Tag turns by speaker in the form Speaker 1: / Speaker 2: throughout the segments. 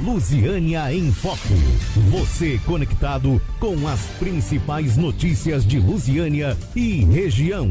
Speaker 1: Lusiânia em Foco. Você conectado com as principais notícias de Lusiânia e região.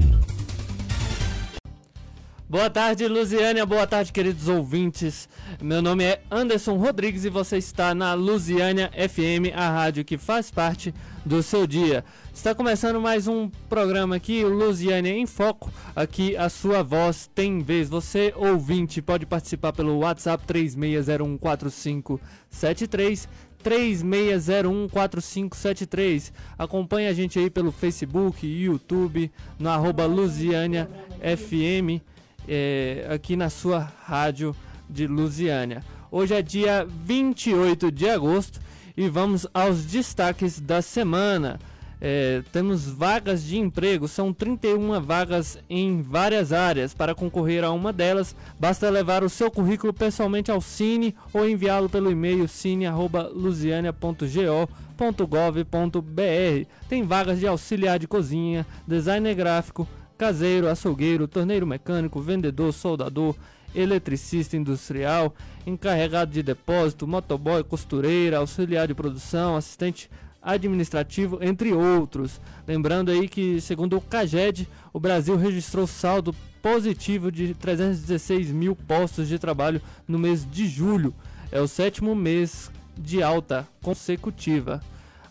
Speaker 2: Boa tarde, Lusiânia. Boa tarde, queridos ouvintes. Meu nome é Anderson Rodrigues e você está na Lusiânia FM, a rádio que faz parte do seu dia. Está começando mais um programa aqui, o Lusiânia em Foco. Aqui a sua voz tem vez. Você, ouvinte, pode participar pelo WhatsApp 36014573. 36014573. Acompanhe a gente aí pelo Facebook, YouTube, no arroba FM é, aqui na sua rádio de Lusiânia. Hoje é dia 28 de agosto e vamos aos destaques da semana. É, temos vagas de emprego, são 31 vagas em várias áreas. Para concorrer a uma delas, basta levar o seu currículo pessoalmente ao Cine ou enviá-lo pelo e-mail cine.lusiania.go.gov.br. Tem vagas de auxiliar de cozinha, designer gráfico, caseiro, açougueiro, torneiro mecânico, vendedor, soldador, eletricista industrial, encarregado de depósito, motoboy, costureira, auxiliar de produção, assistente administrativo, entre outros. Lembrando aí que, segundo o CAGED, o Brasil registrou saldo positivo de 316 mil postos de trabalho no mês de julho. É o sétimo mês de alta consecutiva.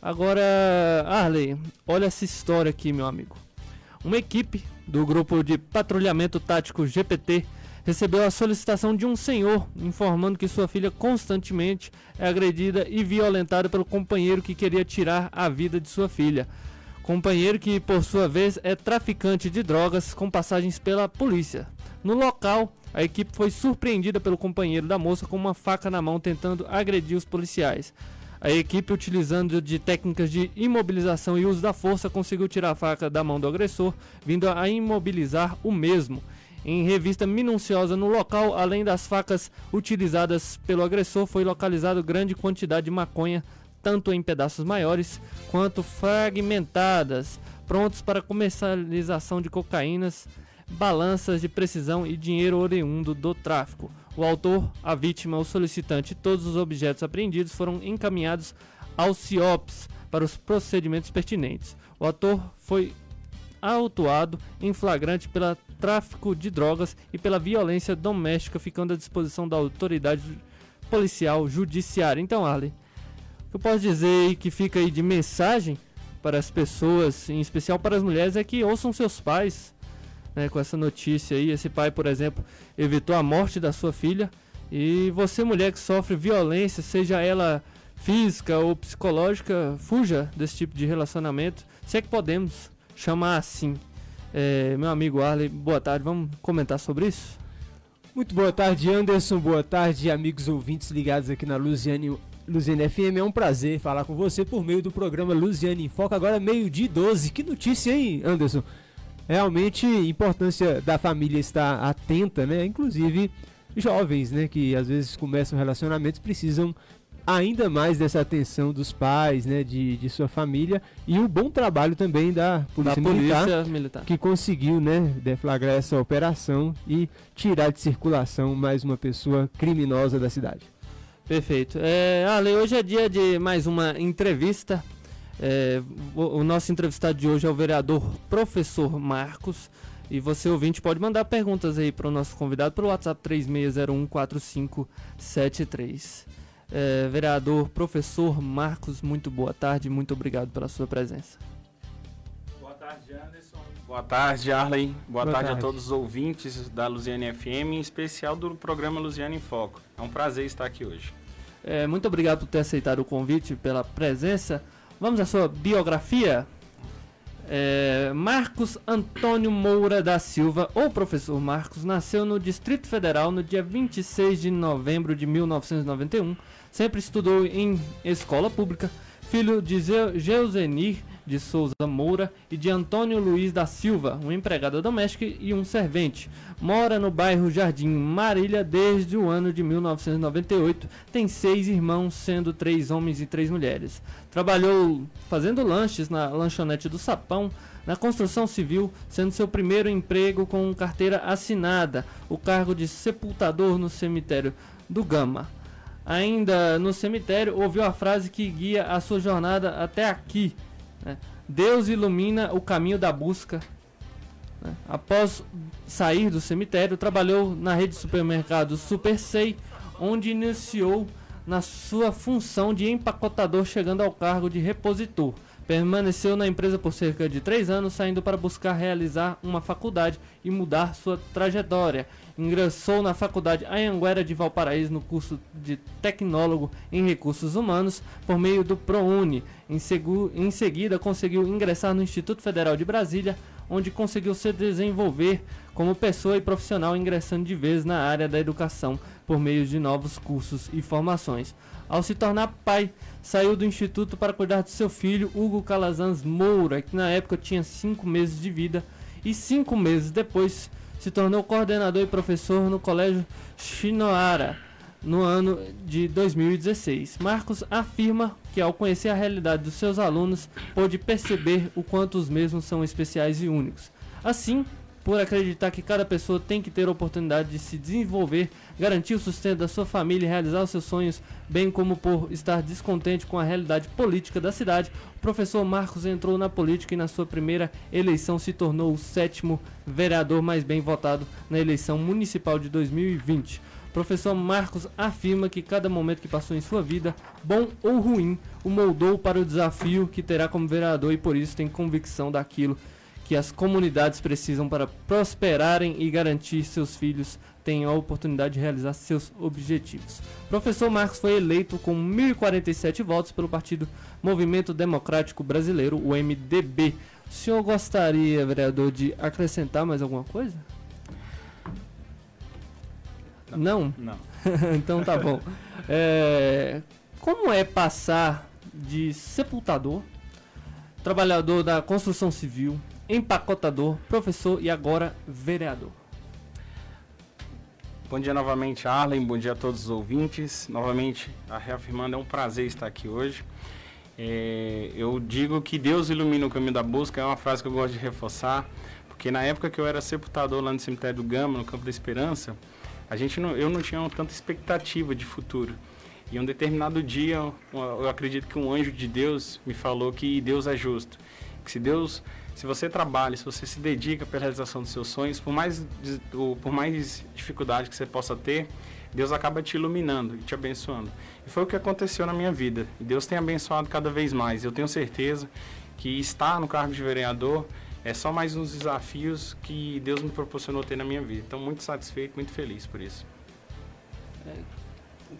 Speaker 2: Agora, Arley, olha essa história aqui, meu amigo. Uma equipe do grupo de patrulhamento tático GPT recebeu a solicitação de um senhor informando que sua filha constantemente é agredida e violentada pelo companheiro que queria tirar a vida de sua filha. Companheiro que, por sua vez, é traficante de drogas com passagens pela polícia. No local, a equipe foi surpreendida pelo companheiro da moça com uma faca na mão tentando agredir os policiais. A equipe, utilizando de técnicas de imobilização e uso da força, conseguiu tirar a faca da mão do agressor, vindo a imobilizar o mesmo. Em revista minuciosa no local, além das facas utilizadas pelo agressor, foi localizado grande quantidade de maconha, tanto em pedaços maiores quanto fragmentadas, prontos para comercialização de cocaínas, balanças de precisão e dinheiro oriundo do tráfico. O autor, a vítima, o solicitante e todos os objetos apreendidos foram encaminhados aos CIOPS para os procedimentos pertinentes. O ator foi autuado em flagrante pelo tráfico de drogas e pela violência doméstica, ficando à disposição da autoridade policial judiciária. Então, Arley, o que eu posso dizer que fica aí de mensagem para as pessoas, em especial para as mulheres, é que ouçam seus pais, né, com essa notícia aí. Esse pai, por exemplo, evitou a morte da sua filha. E você, mulher que sofre violência, seja ela física ou psicológica, fuja desse tipo de relacionamento. Se é que podemos chamar assim. É, meu amigo Arley, boa tarde. Vamos comentar sobre isso?
Speaker 3: Muito boa tarde, Anderson. Boa tarde, amigos ouvintes ligados aqui na Luziane, Luziane FM. É um prazer falar com você por meio do programa Luziane em Foco. Agora, meio-dia 12. Que notícia, hein, Anderson? realmente importância da família estar atenta, né? Inclusive jovens, né, que às vezes começam relacionamentos precisam ainda mais dessa atenção dos pais, né, de, de sua família e o bom trabalho também da polícia,
Speaker 2: da
Speaker 3: militar,
Speaker 2: polícia militar,
Speaker 3: que conseguiu, né, deflagrar essa operação e tirar de circulação mais uma pessoa criminosa da cidade.
Speaker 2: Perfeito. É, Ale, hoje é dia de mais uma entrevista é, o, o, nosso entrevistado de hoje é o vereador Professor Marcos. E você, ouvinte, pode mandar perguntas aí para o nosso convidado pelo WhatsApp 36014573. É, vereador Professor Marcos, muito boa tarde, muito obrigado pela sua presença.
Speaker 4: Boa tarde, Anderson. Boa tarde, Arley. Boa, boa tarde, tarde, a todos os ouvintes da Luziane FM, em especial do programa Luziane em Foco. É um prazer estar aqui hoje.
Speaker 2: É, muito obrigado por ter aceitado o convite, pela presença. Vamos à sua biografia. É, Marcos Antônio Moura da Silva, ou professor Marcos, nasceu no Distrito Federal no dia 26 de novembro de 1991. Sempre estudou em escola pública. Filho de Geuzenir de Souza Moura e de Antônio Luiz da Silva, um empregado doméstico e um servente. Mora no bairro Jardim Marília desde o ano de 1998. Tem seis irmãos, sendo três homens e três mulheres. Trabalhou fazendo lanches na lanchonete do Sapão, na construção civil, sendo seu primeiro emprego com carteira assinada, o cargo de sepultador no cemitério do Gama. Ainda no cemitério, ouviu a frase que guia a sua jornada até aqui. Né? Deus ilumina o caminho da busca. Né? Após sair do cemitério, trabalhou na rede de supermercados Super Sei, onde iniciou na sua função de empacotador, chegando ao cargo de repositor. Permaneceu na empresa por cerca de três anos, saindo para buscar realizar uma faculdade e mudar sua trajetória. Ingressou na faculdade Anhanguera de Valparaíso no curso de Tecnólogo em Recursos Humanos por meio do ProUni. Em, em seguida, conseguiu ingressar no Instituto Federal de Brasília, onde conseguiu se desenvolver como pessoa e profissional, ingressando de vez na área da educação por meio de novos cursos e formações. Ao se tornar pai, saiu do instituto para cuidar de seu filho, Hugo Calazans Moura, que na época tinha 5 meses de vida, e cinco meses depois se tornou coordenador e professor no Colégio Chinoara, no ano de 2016. Marcos afirma que, ao conhecer a realidade dos seus alunos, pôde perceber o quanto os mesmos são especiais e únicos. Assim, por acreditar que cada pessoa tem que ter a oportunidade de se desenvolver, garantir o sustento da sua família e realizar os seus sonhos, bem como por estar descontente com a realidade política da cidade, o professor Marcos entrou na política e na sua primeira eleição se tornou o sétimo vereador mais bem votado na eleição municipal de 2020. O professor Marcos afirma que cada momento que passou em sua vida, bom ou ruim, o moldou para o desafio que terá como vereador e por isso tem convicção daquilo que as comunidades precisam para prosperarem e garantir seus filhos tenham a oportunidade de realizar seus objetivos. Professor Marcos foi eleito com 1.047 votos pelo Partido Movimento Democrático Brasileiro, o MDB. O senhor gostaria, vereador, de acrescentar mais alguma coisa? Não?
Speaker 4: Não.
Speaker 2: então tá bom. É, como é passar de sepultador, trabalhador da construção civil, empacotador, professor e agora vereador.
Speaker 4: Bom dia novamente, Arlen. Bom dia a todos os ouvintes. Novamente, a reafirmando, é um prazer estar aqui hoje. É, eu digo que Deus ilumina o caminho da busca, é uma frase que eu gosto de reforçar, porque na época que eu era sepultador lá no cemitério do Gama, no Campo da Esperança, a gente não, eu não tinha tanta expectativa de futuro. E um determinado dia, eu acredito que um anjo de Deus me falou que Deus é justo. Que se Deus se você trabalha, se você se dedica para a realização dos seus sonhos, por mais, por mais dificuldade que você possa ter, Deus acaba te iluminando e te abençoando. E foi o que aconteceu na minha vida. E Deus tem abençoado cada vez mais. Eu tenho certeza que estar no cargo de vereador é só mais uns desafios que Deus me proporcionou ter na minha vida. Então, muito satisfeito, muito feliz por isso.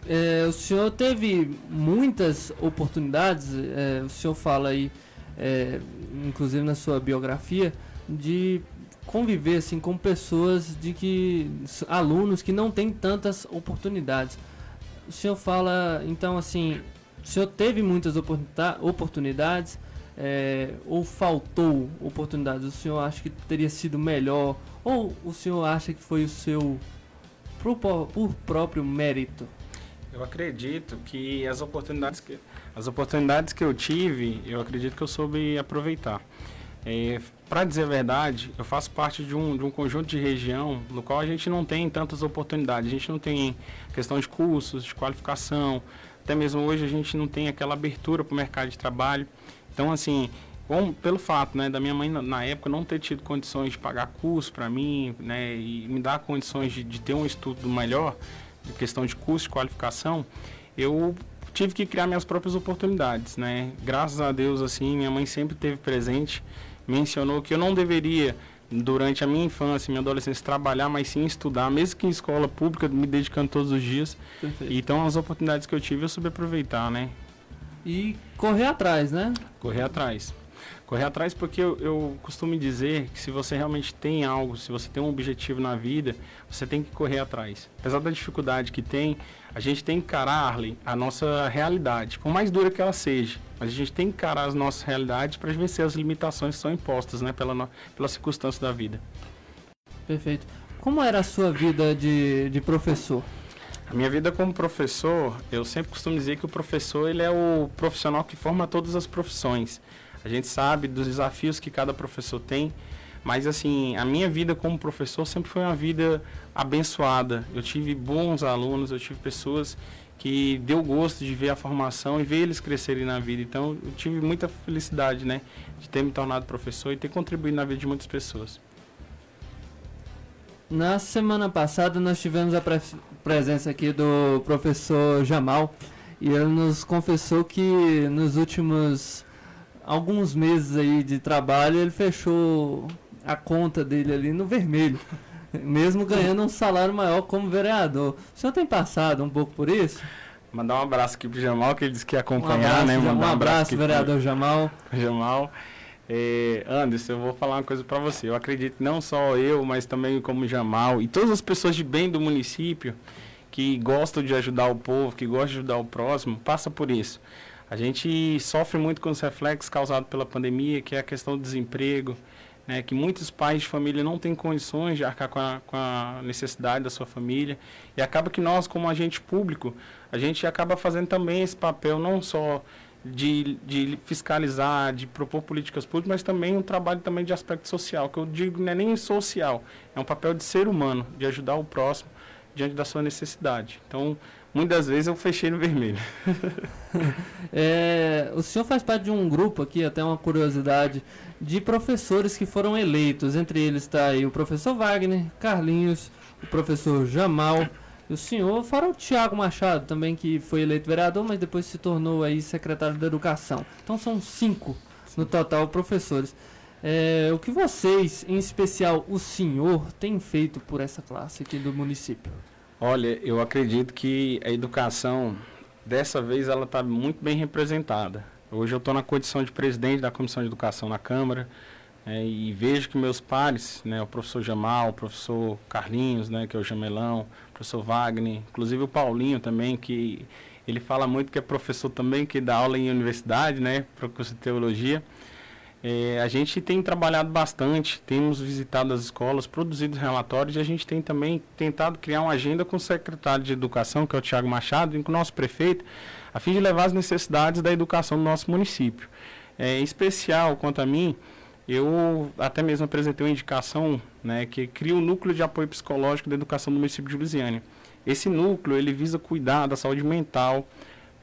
Speaker 2: É, o senhor teve muitas oportunidades, é, o senhor fala aí é, inclusive na sua biografia, de conviver assim com pessoas de que alunos que não têm tantas oportunidades. O senhor fala então assim, o senhor teve muitas oportunidades é, ou faltou oportunidades? O senhor acha que teria sido melhor ou o senhor acha que foi o seu por, por próprio mérito?
Speaker 4: Eu acredito que as oportunidades que as oportunidades que eu tive, eu acredito que eu soube aproveitar. É, Para dizer a verdade, eu faço parte de um, de um conjunto de região no qual a gente não tem tantas oportunidades. A gente não tem questão de cursos, de qualificação. Até mesmo hoje a gente não tem aquela abertura para o mercado de trabalho. Então, assim, Bom, pelo fato né, da minha mãe na época não ter tido condições de pagar curso para mim né, e me dar condições de, de ter um estudo melhor, em questão de curso, de qualificação, eu tive que criar minhas próprias oportunidades, né? Graças a Deus, assim, minha mãe sempre teve presente, mencionou que eu não deveria, durante a minha infância, minha adolescência, trabalhar, mas sim estudar, mesmo que em escola pública, me dedicando todos os dias. Perfeito. Então, as oportunidades que eu tive, eu soube aproveitar, né?
Speaker 2: E correr atrás, né?
Speaker 4: Correr atrás. Correr atrás porque eu, eu, costumo dizer que se você realmente tem algo, se você tem um objetivo na vida, você tem que correr atrás. Apesar da dificuldade que tem, a gente tem que encarar, Arley, a nossa realidade, por mais dura que ela seja. Mas a gente tem que encarar as nossas realidades para vencer as limitações que são impostas né, pela, pela circunstância da vida.
Speaker 2: Perfeito. Como era a sua vida de, de professor?
Speaker 4: A minha vida como professor, eu sempre costumo dizer que o professor ele é o profissional que forma todas as profissões. A gente sabe dos desafios que cada professor tem, Mas assim, a minha vida como professor sempre foi uma vida abençoada. Eu tive bons alunos, eu tive pessoas que deu gosto de ver a formação e ver eles crescerem na vida. Então, eu tive muita felicidade, né, de ter me tornado professor e ter contribuído na vida de muitas pessoas.
Speaker 2: Na semana passada nós tivemos a pre presença aqui do professor Jamal e ele nos confessou que nos últimos alguns meses aí de trabalho ele fechou a conta dele ali no vermelho, mesmo ganhando um salário maior como vereador. O senhor tem passado um pouco por isso?
Speaker 4: Mandar um abraço aqui pro Jamal, que ele disse que ia acompanhar,
Speaker 2: um
Speaker 4: né?
Speaker 2: Mandar um abraço,
Speaker 4: abraço
Speaker 2: vereador
Speaker 4: pro...
Speaker 2: Jamal.
Speaker 4: Jamal. É, Anderson, eu vou falar uma coisa para você. Eu acredito não só eu, mas também como Jamal e todas as pessoas de bem do município que gostam de ajudar o povo, que gostam de ajudar o próximo, passa por isso. A gente sofre muito com os reflexos causados pela pandemia, que é a questão do desemprego, né, que muitos pais de família não têm condições de arcar com a, com a, necessidade da sua família. E acaba que nós, como agente público, a gente acaba fazendo também esse papel não só de, de fiscalizar, de propor políticas públicas, mas também um trabalho também de aspecto social, que eu digo não é nem social, é um papel de ser humano, de ajudar o próximo diante da sua necessidade. Então, muitas vezes eu fechei no vermelho.
Speaker 2: é, o senhor faz parte de um grupo aqui, até uma curiosidade, de professores que foram eleitos. Entre eles está aí o professor Wagner, Carlinhos, o professor Jamal. E o senhor, fora o Tiago Machado, também que foi eleito vereador, mas depois se tornou aí secretário da Educação. Então são cinco no total professores. É, o que vocês, em especial o senhor, tem feito por essa classe aqui do município?
Speaker 4: Olha, eu acredito que a educação, dessa vez, ela está muito bem representada. Hoje eu estou na condição de presidente da Comissão de Educação na Câmara é, e vejo que meus pares, né, o professor Jamal, o professor Carlinhos, né, que é o Jamelão, o professor Wagner, inclusive o Paulinho também, que ele fala muito que é professor também, que dá aula em universidade, né, para curso de teologia. É, a gente tem trabalhado bastante, temos visitado as escolas, produzido relatórios e a gente tem também tentado criar uma agenda com o secretário de Educação, que é o Tiago Machado, e com o nosso prefeito, a fim de levar as necessidades da educação do nosso município. É, em especial, quanto a mim, eu até mesmo apresentei uma indicação né, que cria o um núcleo de apoio psicológico da educação do município de Lusiânia. Esse núcleo ele visa cuidar da saúde mental,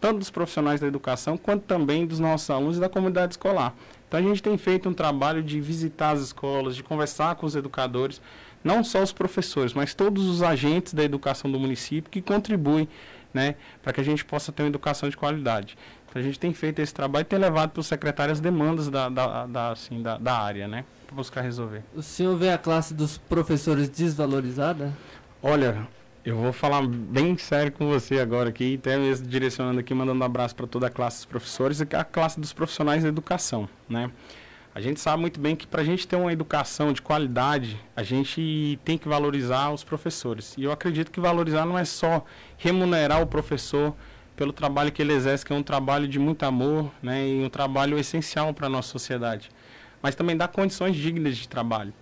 Speaker 4: tanto dos profissionais da educação, quanto também dos nossos alunos e da comunidade escolar. Então a gente tem feito um trabalho de visitar as escolas, de conversar com os educadores, não só os professores, mas todos os agentes da educação do município que contribuem né, para que a gente possa ter uma educação de qualidade. Então a gente tem feito esse trabalho e tem levado para os secretários as demandas da, da, da, assim, da, da área, né, para buscar resolver.
Speaker 2: O senhor vê a classe dos professores desvalorizada?
Speaker 4: Olha, eu vou falar bem sério com você agora aqui, até mesmo direcionando aqui, mandando um abraço para toda a classe dos professores e a classe dos profissionais da educação, né? A gente sabe muito bem que para a gente ter uma educação de qualidade, a gente tem que valorizar os professores. E eu acredito que valorizar não é só remunerar o professor pelo trabalho que ele exerce, que é um trabalho de muito amor, né, e um trabalho essencial para a nossa sociedade, mas também dar condições dignas de trabalho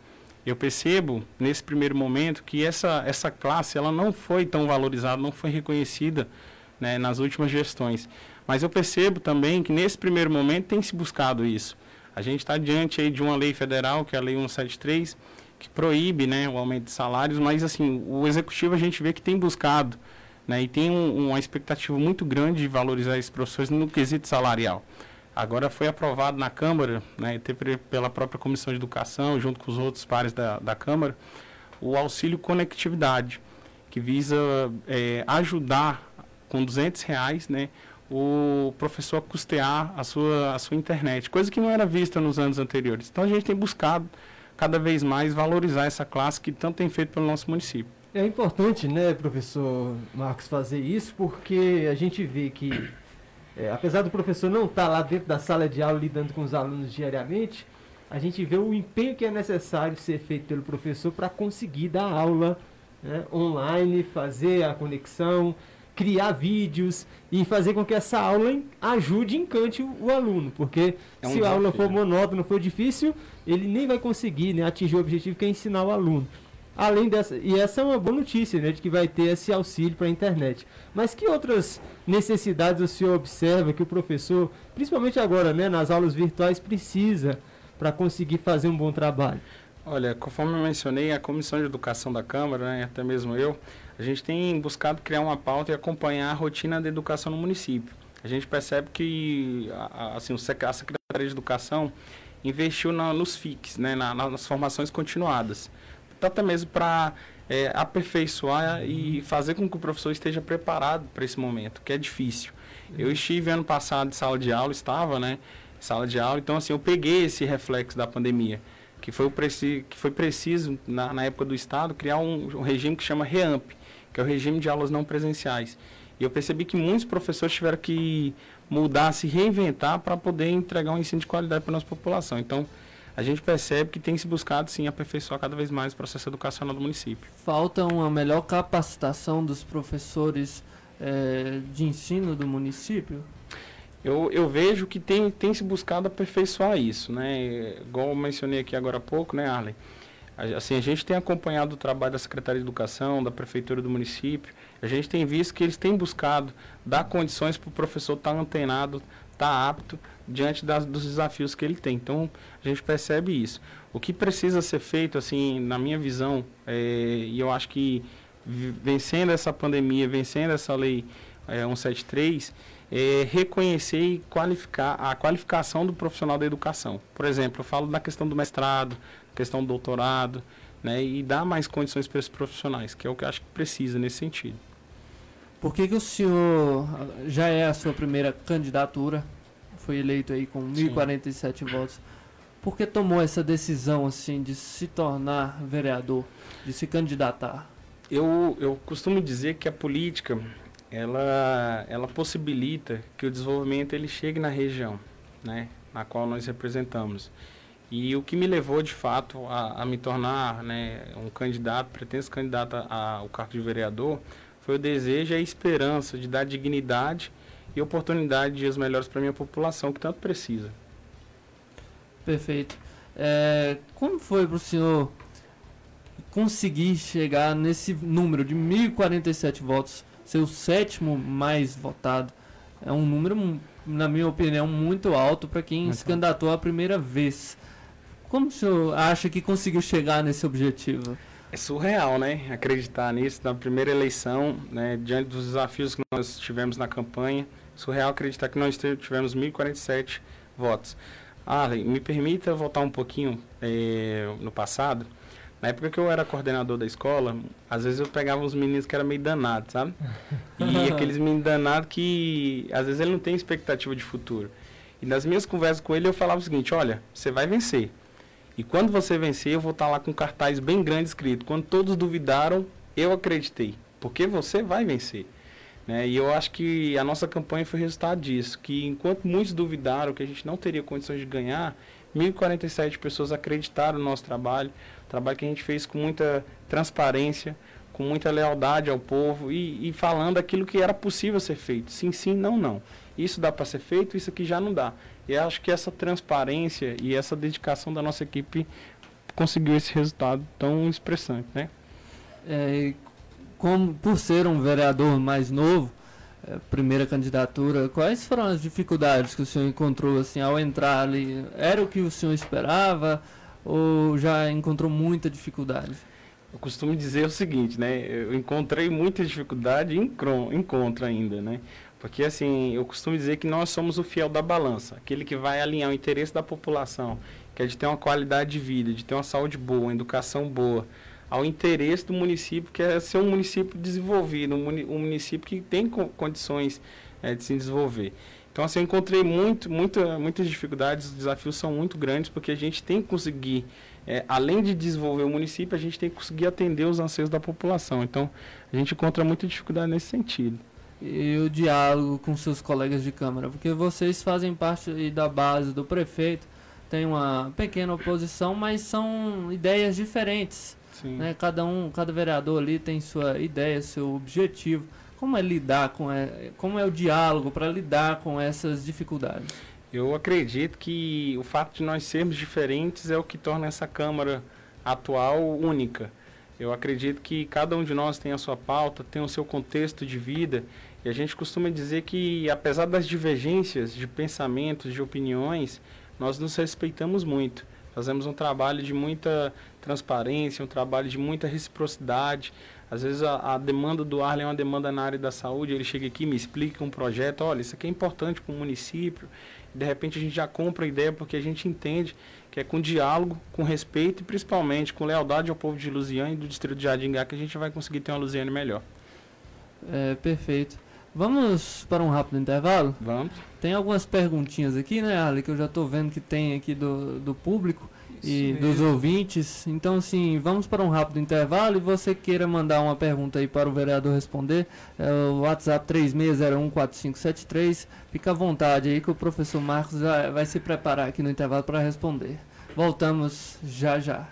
Speaker 4: eu percebo nesse primeiro momento que essa, essa classe ela não foi tão valorizada, não foi reconhecida né, nas últimas gestões. Mas eu percebo também que nesse primeiro momento tem se buscado isso. A gente está diante aí de uma lei federal, que é a Lei 173, que proíbe né, o aumento de salários, mas assim, o executivo a gente vê que tem buscado né, e tem um, uma expectativa muito grande de valorizar esses professores no quesito salarial. Agora foi aprovado na Câmara, né, pela própria Comissão de Educação, junto com os outros pares da, da Câmara, o auxílio conectividade, que visa é, ajudar com 200 reais né, o professor a custear a sua, a sua internet, coisa que não era vista nos anos anteriores. Então a gente tem buscado cada vez mais valorizar essa classe que tanto tem feito pelo nosso município.
Speaker 3: É importante, né, professor Marcos, fazer isso, porque a gente vê que é, apesar do professor não estar tá lá dentro da sala de aula lidando com os alunos diariamente, a gente vê o empenho que é necessário ser feito pelo professor para conseguir dar aula né, online, fazer a conexão, criar vídeos e fazer com que essa aula ajude e encante o, o aluno, porque é um se desafio. a aula for monótona, for difícil, ele nem vai conseguir né, atingir o objetivo que é ensinar o aluno. Além dessa, e essa é uma boa notícia, né, de que vai ter esse auxílio para a internet. Mas que outras necessidades o senhor observa que o professor, principalmente agora, né, nas aulas virtuais, precisa para conseguir fazer um bom trabalho?
Speaker 4: Olha, conforme eu mencionei, a Comissão de Educação da Câmara, né, até mesmo eu, a gente tem buscado criar uma pauta e acompanhar a rotina da educação no município. A gente percebe que assim, a Secretaria de Educação investiu na, nos FICs, né, na, nas formações continuadas. Até mesmo para é, aperfeiçoar e fazer com que o professor esteja preparado para esse momento, que é difícil. Eu estive ano passado em sala de aula, estava, né? Sala de aula, então assim, eu peguei esse reflexo da pandemia, que foi, o preci que foi preciso, na, na época do Estado, criar um, um regime que chama REAMP, que é o regime de aulas não presenciais. E eu percebi que muitos professores tiveram que mudar, se reinventar para poder entregar um ensino de qualidade para a nossa população. Então, a gente percebe que tem se buscado sim aperfeiçoar cada vez mais o processo educacional do município.
Speaker 2: Falta uma melhor capacitação dos professores é, de ensino do município?
Speaker 4: Eu, eu vejo que tem, tem se buscado aperfeiçoar isso, né? Igual eu mencionei aqui agora há pouco, né, Arlen? Assim, a gente tem acompanhado o trabalho da Secretaria de Educação, da Prefeitura do município, a gente tem visto que eles têm buscado dar condições para o professor estar antenado, estar tá apto diante das, dos desafios que ele tem. Então, a gente percebe isso. O que precisa ser feito, assim, na minha visão, é, e eu acho que vencendo essa pandemia, vencendo essa lei é, 173, é reconhecer e qualificar a qualificação do profissional da educação. Por exemplo, eu falo da questão do mestrado, questão do doutorado, né, e dar mais condições para esses profissionais, que é o que eu acho que precisa nesse sentido.
Speaker 2: Por que, que o senhor já é a sua primeira candidatura? Foi eleito aí com 1.047 votos. Por que tomou essa decisão assim de se tornar vereador, de se candidatar?
Speaker 4: Eu, eu costumo dizer que a política ela, ela possibilita que o desenvolvimento ele chegue na região, né, na qual nós representamos. E o que me levou, de fato, a, a me tornar né, um candidato, pretenso candidato ao cargo de vereador, foi o desejo e a esperança de dar dignidade e oportunidade de dias melhores para a minha população, que tanto precisa.
Speaker 2: Perfeito. É, como foi para o senhor conseguir chegar nesse número de 1.047 votos, ser o sétimo mais votado? É um número, na minha opinião, muito alto para quem muito se candidatou a primeira vez. Como o senhor acha que conseguiu chegar nesse objetivo?
Speaker 4: É surreal, né? Acreditar nisso. Na primeira eleição, né, diante dos desafios que nós tivemos na campanha, surreal acreditar que nós tivemos 1.047 votos. Ah, me permita voltar um pouquinho eh, no passado. Na época que eu era coordenador da escola, às vezes eu pegava uns meninos que eram meio danados, sabe? E aqueles meninos danados que às vezes ele não tem expectativa de futuro. E nas minhas conversas com ele eu falava o seguinte, olha, você vai vencer. E quando você vencer, eu vou estar lá com um cartaz bem grande escrito. Quando todos duvidaram, eu acreditei. Porque você vai vencer. Né? E eu acho que a nossa campanha foi resultado disso. Que enquanto muitos duvidaram que a gente não teria condições de ganhar, 1.047 pessoas acreditaram no nosso trabalho. Trabalho que a gente fez com muita transparência, com muita lealdade ao povo e, e falando aquilo que era possível ser feito. Sim, sim, não, não. Isso dá para ser feito, isso aqui já não dá. E acho que essa transparência e essa dedicação da nossa equipe conseguiu esse resultado tão expressante, né?
Speaker 2: É, como por ser um vereador mais novo, é, primeira candidatura, quais foram as dificuldades que o senhor encontrou assim ao entrar ali? Era o que o senhor esperava ou já encontrou muita dificuldade?
Speaker 4: Eu costumo dizer o seguinte, né? Eu encontrei muita dificuldade e encontro ainda, né? Porque, assim, eu costumo dizer que nós somos o fiel da balança, aquele que vai alinhar o interesse da população, que é de ter uma qualidade de vida, de ter uma saúde boa, uma educação boa, ao interesse do município, que é ser um município desenvolvido, um, município que tem condições é, de se desenvolver. Então, assim, eu encontrei muito, muita, muitas dificuldades, os desafios são muito grandes, porque a gente tem que conseguir, é, além de desenvolver o município, a gente tem que conseguir atender os anseios da população. Então, a gente encontra muita dificuldade nesse sentido
Speaker 2: e o diálogo com seus colegas de Câmara, porque vocês fazem parte da base do prefeito, tem uma pequena oposição, mas são ideias diferentes. Né? Cada um, cada vereador ali tem sua ideia, seu objetivo. Como é lidar com como é o diálogo para lidar com essas dificuldades?
Speaker 4: Eu acredito que o fato de nós sermos diferentes é o que torna essa Câmara atual única. Eu acredito que cada um de nós tem a sua pauta, tem o seu contexto de vida e a gente costuma dizer que, apesar das divergências de pensamentos, de opiniões, nós nos respeitamos muito. Fazemos um trabalho de muita transparência, um trabalho de muita reciprocidade. Às vezes a, a demanda do Arlen é uma demanda na área da saúde, ele chega aqui, me explica um projeto, olha, isso aqui é importante para o município. De repente a gente já compra a ideia porque a gente entende que é com diálogo, com respeito e principalmente com lealdade ao povo de Lusiane e do distrito de Jardingá que a gente vai conseguir ter uma Lusiane melhor.
Speaker 2: É, perfeito. Vamos para um rápido intervalo?
Speaker 4: Vamos.
Speaker 2: Tem algumas perguntinhas aqui, né, Ali, que eu já estou vendo que tem aqui do, do público e dos ouvintes. Então, assim, vamos para um rápido intervalo e você queira mandar uma pergunta aí para o vereador responder, é o WhatsApp 36014573. Fica à vontade aí que o professor Marcos vai se preparar aqui no intervalo para responder. Voltamos já já.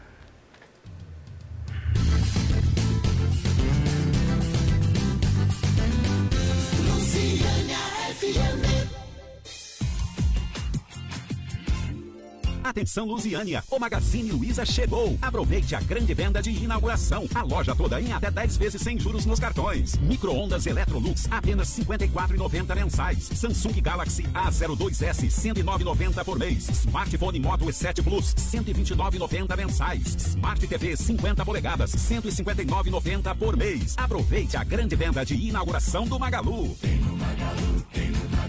Speaker 5: Atenção Lusiânia, o Magazine Luiza chegou. Aproveite a grande venda de inauguração. A loja toda em até 10 vezes sem juros nos cartões. Micro-ondas Electrolux, apenas R$ 54,90 mensais. Samsung Galaxy A02S, R$ 109,90 por mês. Smartphone Moto E7 Plus, R$ 129,90 mensais. Smart TV 50 polegadas, R$ 159,90 por mês. Aproveite a grande venda de inauguração do Magalu. Tem no Magalu,
Speaker 1: tem no Magalu.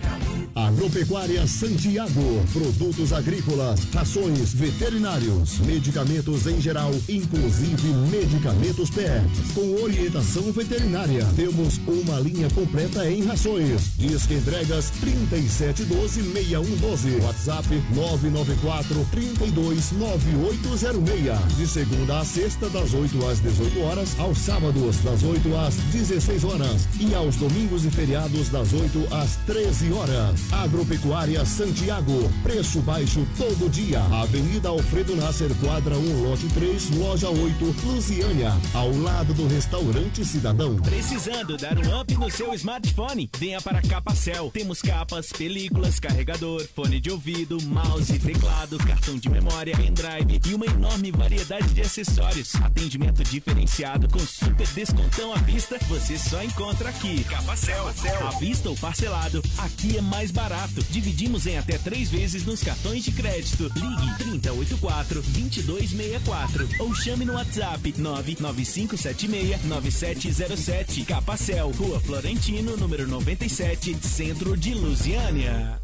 Speaker 1: Agropecuária Santiago, produtos agrícolas, rações, veterinários, medicamentos em geral, inclusive medicamentos pet. Com orientação veterinária, temos uma linha completa em rações. Disque entregas 3712-6112. WhatsApp 994 329806. De segunda a sexta, das 8 às 18 horas, aos sábados, das 8 às 16 horas e aos domingos e feriados, das 8 às 13 horas. Agropecuária Santiago, preço baixo todo dia. Avenida Alfredo Nasser, quadra 1, lote 3, loja 8, Lusiânia, ao lado do restaurante Cidadão.
Speaker 6: Precisando dar um up no seu smartphone? Venha para Capacel. Temos capas, películas, carregador, fone de ouvido, mouse, teclado, cartão de memória, pendrive e uma enorme variedade de acessórios. Atendimento diferenciado com super descontão à vista, você só encontra aqui. Capacel, Capacel. à vista ou parcelado, aqui é mais barato. Dividimos em até três vezes nos cartões de crédito. Ligue 3084 2264 ou chame no WhatsApp 99576 9707. Capacel, Rua Florentino, número 97, Centro de Lusiânia.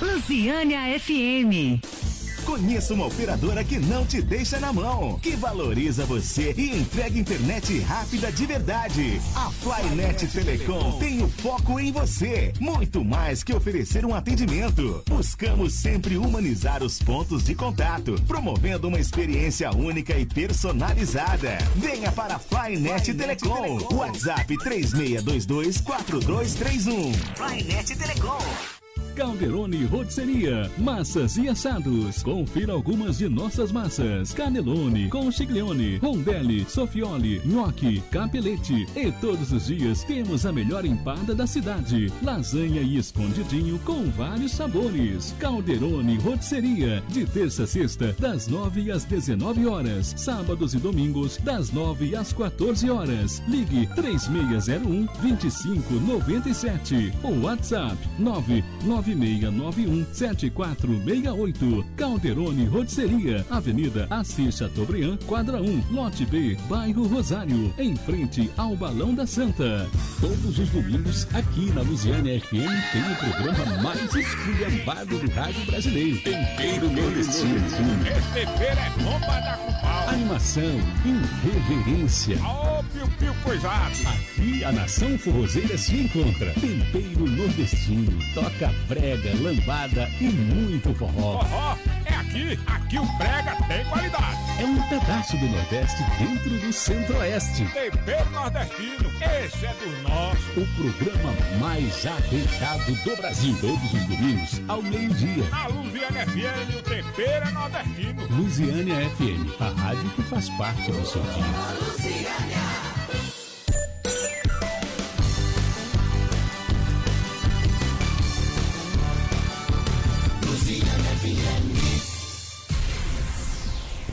Speaker 7: Lusiânia FM.
Speaker 5: Conheça uma operadora que não te deixa na mão, que valoriza você e entrega internet rápida de verdade. A Flynet Telecom tem o foco em você, muito mais que oferecer um atendimento. Buscamos sempre humanizar os pontos de contato, promovendo uma experiência única e personalizada. Venha para a Flynet Telecom. WhatsApp 3622 4231.
Speaker 7: Flynet Telecom.
Speaker 8: Calderone Rotisseria, massas e assados. Confira algumas de nossas massas: canelone, conchiglione, rondelli, sofioli, nhoque, capelete. E todos os dias temos a melhor empada da cidade: lasanha e escondidinho com vários sabores. Calderone Rotisseria, de terça a sexta, das 9 às 19 horas, sábados e domingos, das 9 às 14 horas. Ligue 3601 2597 ou WhatsApp 99 9691 7468. Calderone Rotisseria, Avenida Assis Chateaubriand, quadra 1, lote B, bairro Rosário, em frente ao Balão da Santa.
Speaker 9: Todos os domingos, aqui na Luziane FM, tem o programa mais esculhambado do rádio brasileiro. Tempero Nordestino.
Speaker 10: Esse tempero é bom pra dar com pau.
Speaker 9: Animação, irreverência.
Speaker 10: Oh, piu-piu coisado.
Speaker 9: Aqui a nação forrozeira se encontra. Tempero Nordestino. Toca brega, lambada e muito forró.
Speaker 10: Forró é aqui, aqui o brega tem qualidade.
Speaker 9: É um pedaço do Nordeste dentro do Centro-Oeste.
Speaker 10: Tempero nordestino, esse é do nosso.
Speaker 9: O programa mais arreitado do Brasil. Todos os domingos, ao meio-dia.
Speaker 10: A Luziane FM, o tempero é nordestino.
Speaker 9: Luziane FM, a rádio que faz parte do seu dia. Luziânia.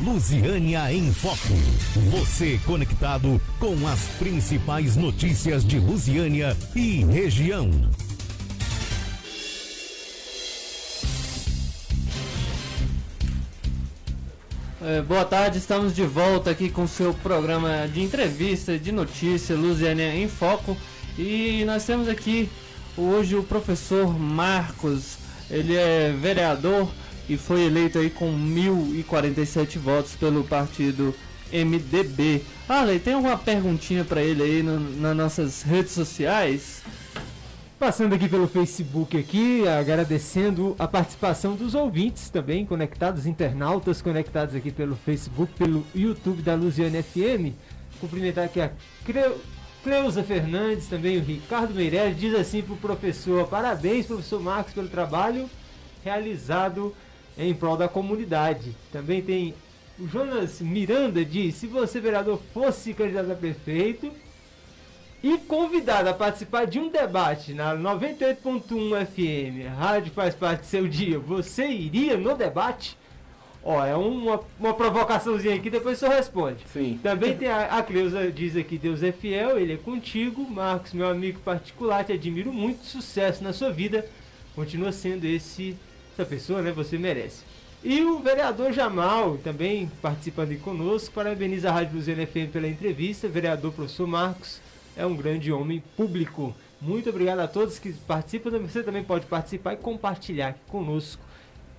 Speaker 1: Lusiânia em Foco. Você conectado com as principais notícias de Lusiânia e região.
Speaker 2: É, boa tarde, estamos de volta aqui com o seu programa de entrevista, de notícia, Luziânia em Foco. E nós temos aqui hoje o professor Marcos, ele é vereador e foi eleito aí com 1.047 votos pelo partido MDB. Arley, tem alguma perguntinha para ele aí no, nas nossas redes sociais?
Speaker 3: Passando aqui pelo Facebook aqui, agradecendo a participação dos ouvintes também, conectados, internautas conectados aqui pelo Facebook, pelo YouTube da Luziane FM. Cumprimentar aqui a Cleusa Fernandes, também o Ricardo Meirelles, diz assim pro professor, parabéns professor Marcos pelo trabalho realizado em prol da comunidade. Também tem o Jonas Miranda diz, se você vereador fosse candidato a prefeito, e convidado a participar de um debate na 98.1 FM, rádio faz parte do seu dia, você iria no debate? Ó, é uma, uma provocaçãozinha aqui, depois senhor responde.
Speaker 4: Sim.
Speaker 3: Também tem a, a Cleusa diz aqui, Deus é fiel, ele é contigo. Marcos, meu amigo particular, te admiro muito, sucesso na sua vida. Continua sendo esse, essa pessoa, né? Você merece. E o vereador Jamal, também participando conosco, parabeniza a Rádio Luziana FM pela entrevista. Vereador professor Marcos, é um grande homem público. Muito obrigado a todos que participam. Você também pode participar e compartilhar aqui conosco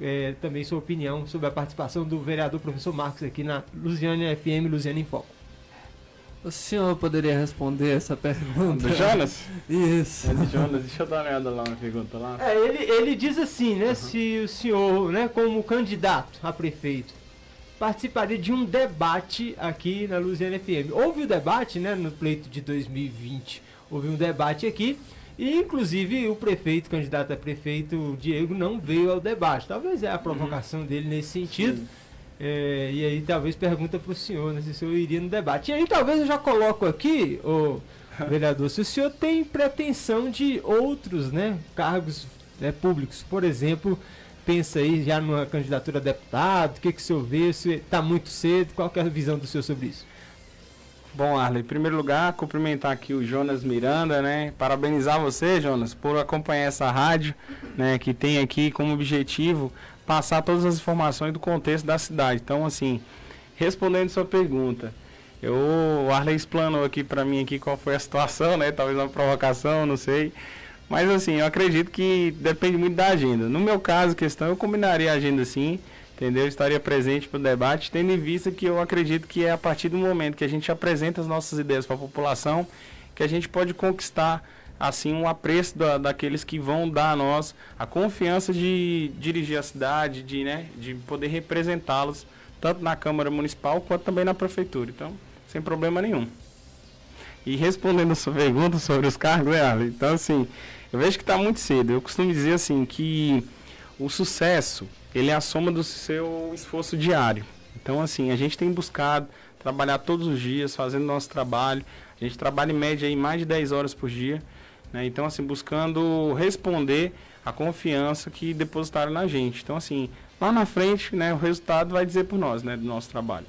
Speaker 3: é, também sua opinião sobre a participação do vereador professor Marcos aqui na Luziane FM, Luziane em Foco.
Speaker 2: O senhor poderia responder essa pergunta?
Speaker 4: Do Jonas?
Speaker 2: Isso.
Speaker 4: É do Jonas, deixa eu dar uma olhada lá na pergunta lá.
Speaker 3: É, ele, ele diz assim, né, se o senhor, né, como candidato a prefeito, participaria de um debate aqui na Luziane FM. Houve o debate, né, no pleito de 2020, houve um debate aqui, e inclusive o prefeito, candidato a prefeito, o Diego, não veio ao debate. Talvez é a provocação dele nesse sentido. É, e aí talvez pergunta para o senhor né, se o senhor iria no debate. E aí talvez eu já coloco aqui, o vereador, se o senhor tem pretensão de outros né, cargos né, públicos. Por exemplo, pensa aí já numa candidatura a deputado, o que, que o senhor vê, se está muito cedo, qual é a visão do senhor sobre isso?
Speaker 4: Bom, Arley, em primeiro lugar, cumprimentar aqui o Jonas Miranda, né? Parabenizar você, Jonas, por acompanhar essa rádio, né? Que tem aqui como objetivo passar todas as informações do contexto da cidade. Então, assim, respondendo sua pergunta, eu, o Arley explanou aqui para mim aqui qual foi a situação, né? Talvez uma provocação, não sei. Mas, assim, eu acredito que depende muito da agenda. No meu caso, questão, eu combinaria a agenda sim entendeu? Eu estaria presente para o debate, tendo em vista que eu acredito que é a partir do momento que a gente apresenta as nossas ideias para a população que a gente pode conquistar assim um apreço da, daqueles que vão dar a nós a confiança de dirigir a cidade, de, né, de poder representá-los tanto na Câmara Municipal quanto também na Prefeitura. Então, sem problema nenhum. E respondendo a sua pergunta sobre os cargos, é, então assim, eu vejo que está muito cedo. Eu costumo dizer assim que o sucesso ele é a soma do seu esforço diário. Então, assim, a gente tem buscado trabalhar todos os dias, fazendo nosso trabalho. A gente trabalha em média aí mais de 10 horas por dia. Né? Então, assim, buscando responder a confiança que depositaram na gente. Então, assim, lá na frente, né, o resultado vai dizer por nós, né, do nosso trabalho.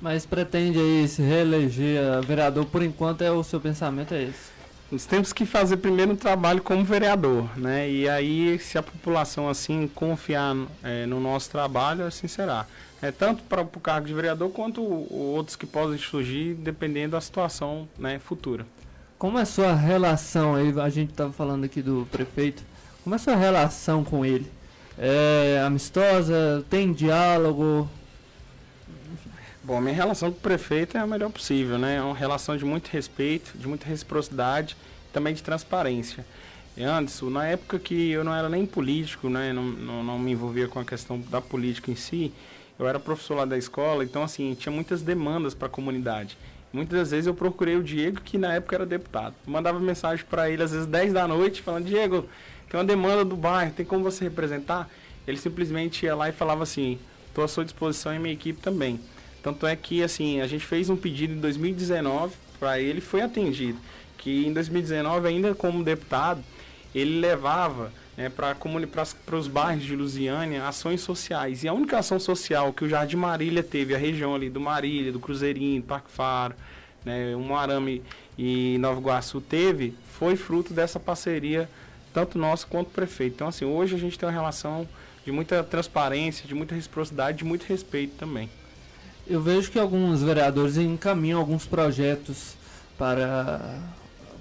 Speaker 2: Mas pretende aí se reeleger a vereador por enquanto, é o seu pensamento é esse?
Speaker 4: Nós temos que fazer primeiro um trabalho como vereador, né? E aí, se a população assim confiar é, no nosso trabalho, assim será. É tanto para o cargo de vereador quanto outros que podem surgir, dependendo da situação né, futura.
Speaker 2: Como é a sua relação aí? A gente estava falando aqui do prefeito. Como é a sua relação com ele? É amistosa? Tem diálogo?
Speaker 4: Bom, minha relação com o prefeito é a melhor possível, né? É uma relação de muito respeito, de muita reciprocidade, também de transparência. E Anderson, na época que eu não era nem político, né? Não, não, não me envolvia com a questão da política em si, eu era professor lá da escola, então assim, tinha muitas demandas para a comunidade. Muitas das vezes eu procurei o Diego, que na época era deputado. Mandava mensagem para ele às vezes 10 da noite, falando: Diego, tem uma demanda do bairro, tem como você representar? Ele simplesmente ia lá e falava assim: estou à sua disposição e minha equipe também. Tanto é que assim, a gente fez um pedido em 2019 para ele foi atendido. Que em 2019, ainda como deputado, ele levava né, para os bairros de Lusiânia ações sociais. E a única ação social que o Jardim Marília teve, a região ali do Marília, do Cruzeirinho, do Parque Faro, né, um Arame e Nova Iguaçu teve, foi fruto dessa parceria, tanto nossa quanto prefeito. Então, assim, hoje a gente tem uma relação de muita transparência, de muita reciprocidade, de muito respeito também.
Speaker 2: Eu vejo que alguns vereadores encaminham alguns projetos para,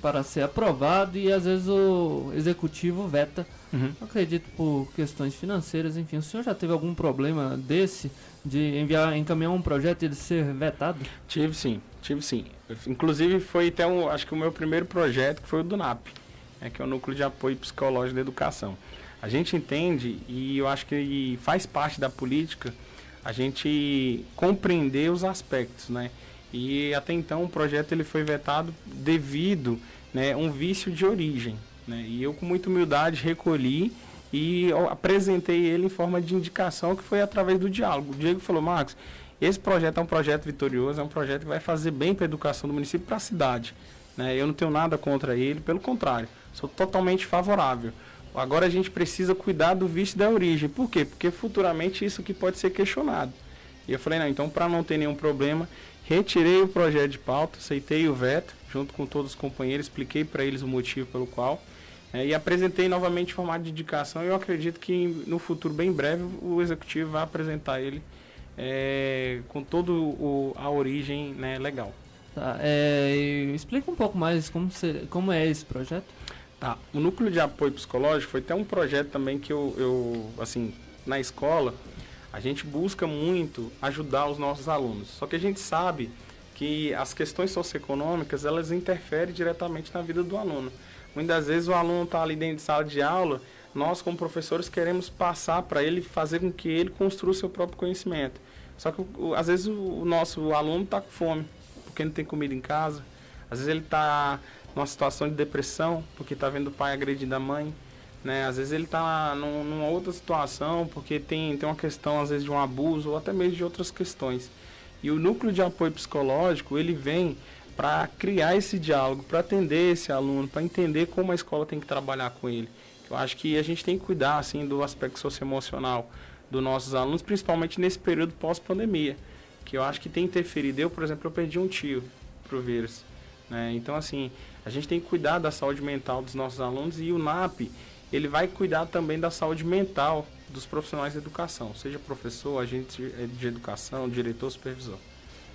Speaker 2: para ser aprovado e às vezes o executivo veta.
Speaker 4: Uhum.
Speaker 2: Acredito por questões financeiras, enfim. O senhor já teve algum problema desse de enviar, encaminhar um projeto e ele ser vetado?
Speaker 4: Tive sim, tive sim. Inclusive foi até um, acho que o meu primeiro projeto que foi o do NAP, né, que é o Núcleo de Apoio Psicológico da Educação. A gente entende e eu acho que faz parte da política a gente compreender os aspectos, né? E até então o projeto ele foi vetado devido né, um vício de origem, né? E eu com muita humildade recolhi e apresentei ele em forma de indicação que foi através do diálogo. O Diego falou, Marcos, esse projeto é um projeto vitorioso, é um projeto que vai fazer bem para a educação do município e para a cidade. Né? Eu não tenho nada contra ele, pelo contrário, sou totalmente favorável. Agora a gente precisa cuidar do vício da origem. Por quê? Porque futuramente isso que pode ser questionado. E eu falei, não, então para não ter nenhum problema, retirei o projeto de pauta, aceitei o veto, junto com todos os companheiros, expliquei para eles o motivo pelo qual, é, e apresentei novamente em formato de indicação. E eu acredito que no futuro, bem breve, o executivo vai apresentar ele é, com toda a origem né, legal.
Speaker 2: Tá, é, explica um pouco mais como, ser, como é esse projeto.
Speaker 4: Tá. O núcleo de apoio psicológico foi até um projeto também que eu, eu, assim, na escola, a gente busca muito ajudar os nossos alunos. Só que a gente sabe que as questões socioeconômicas, elas interferem diretamente na vida do aluno. Muitas vezes o aluno está ali dentro de sala de aula, nós como professores queremos passar para ele, fazer com que ele construa o seu próprio conhecimento. Só que às vezes o, nosso aluno está com fome, porque não tem comida em casa. Às vezes ele está numa situação de depressão, porque está vendo o pai agredindo a mãe. Né? Às vezes ele está num, numa outra situação, porque tem, tem uma questão, às vezes, de um abuso ou até mesmo de outras questões. E o núcleo de apoio psicológico, ele vem para criar esse diálogo, para atender esse aluno, para entender como a escola tem que trabalhar com ele. Eu acho que a gente tem que cuidar, assim, do aspecto socioemocional dos nossos alunos, principalmente nesse período pós-pandemia, que eu acho que tem interferido. Eu, por exemplo, eu perdi um tio pro vírus. Né? Então, assim, a gente tem que cuidar da saúde mental dos nossos alunos e o NAP ele vai cuidar também da saúde mental dos profissionais de educação, seja professor, agente de educação, diretor, supervisor.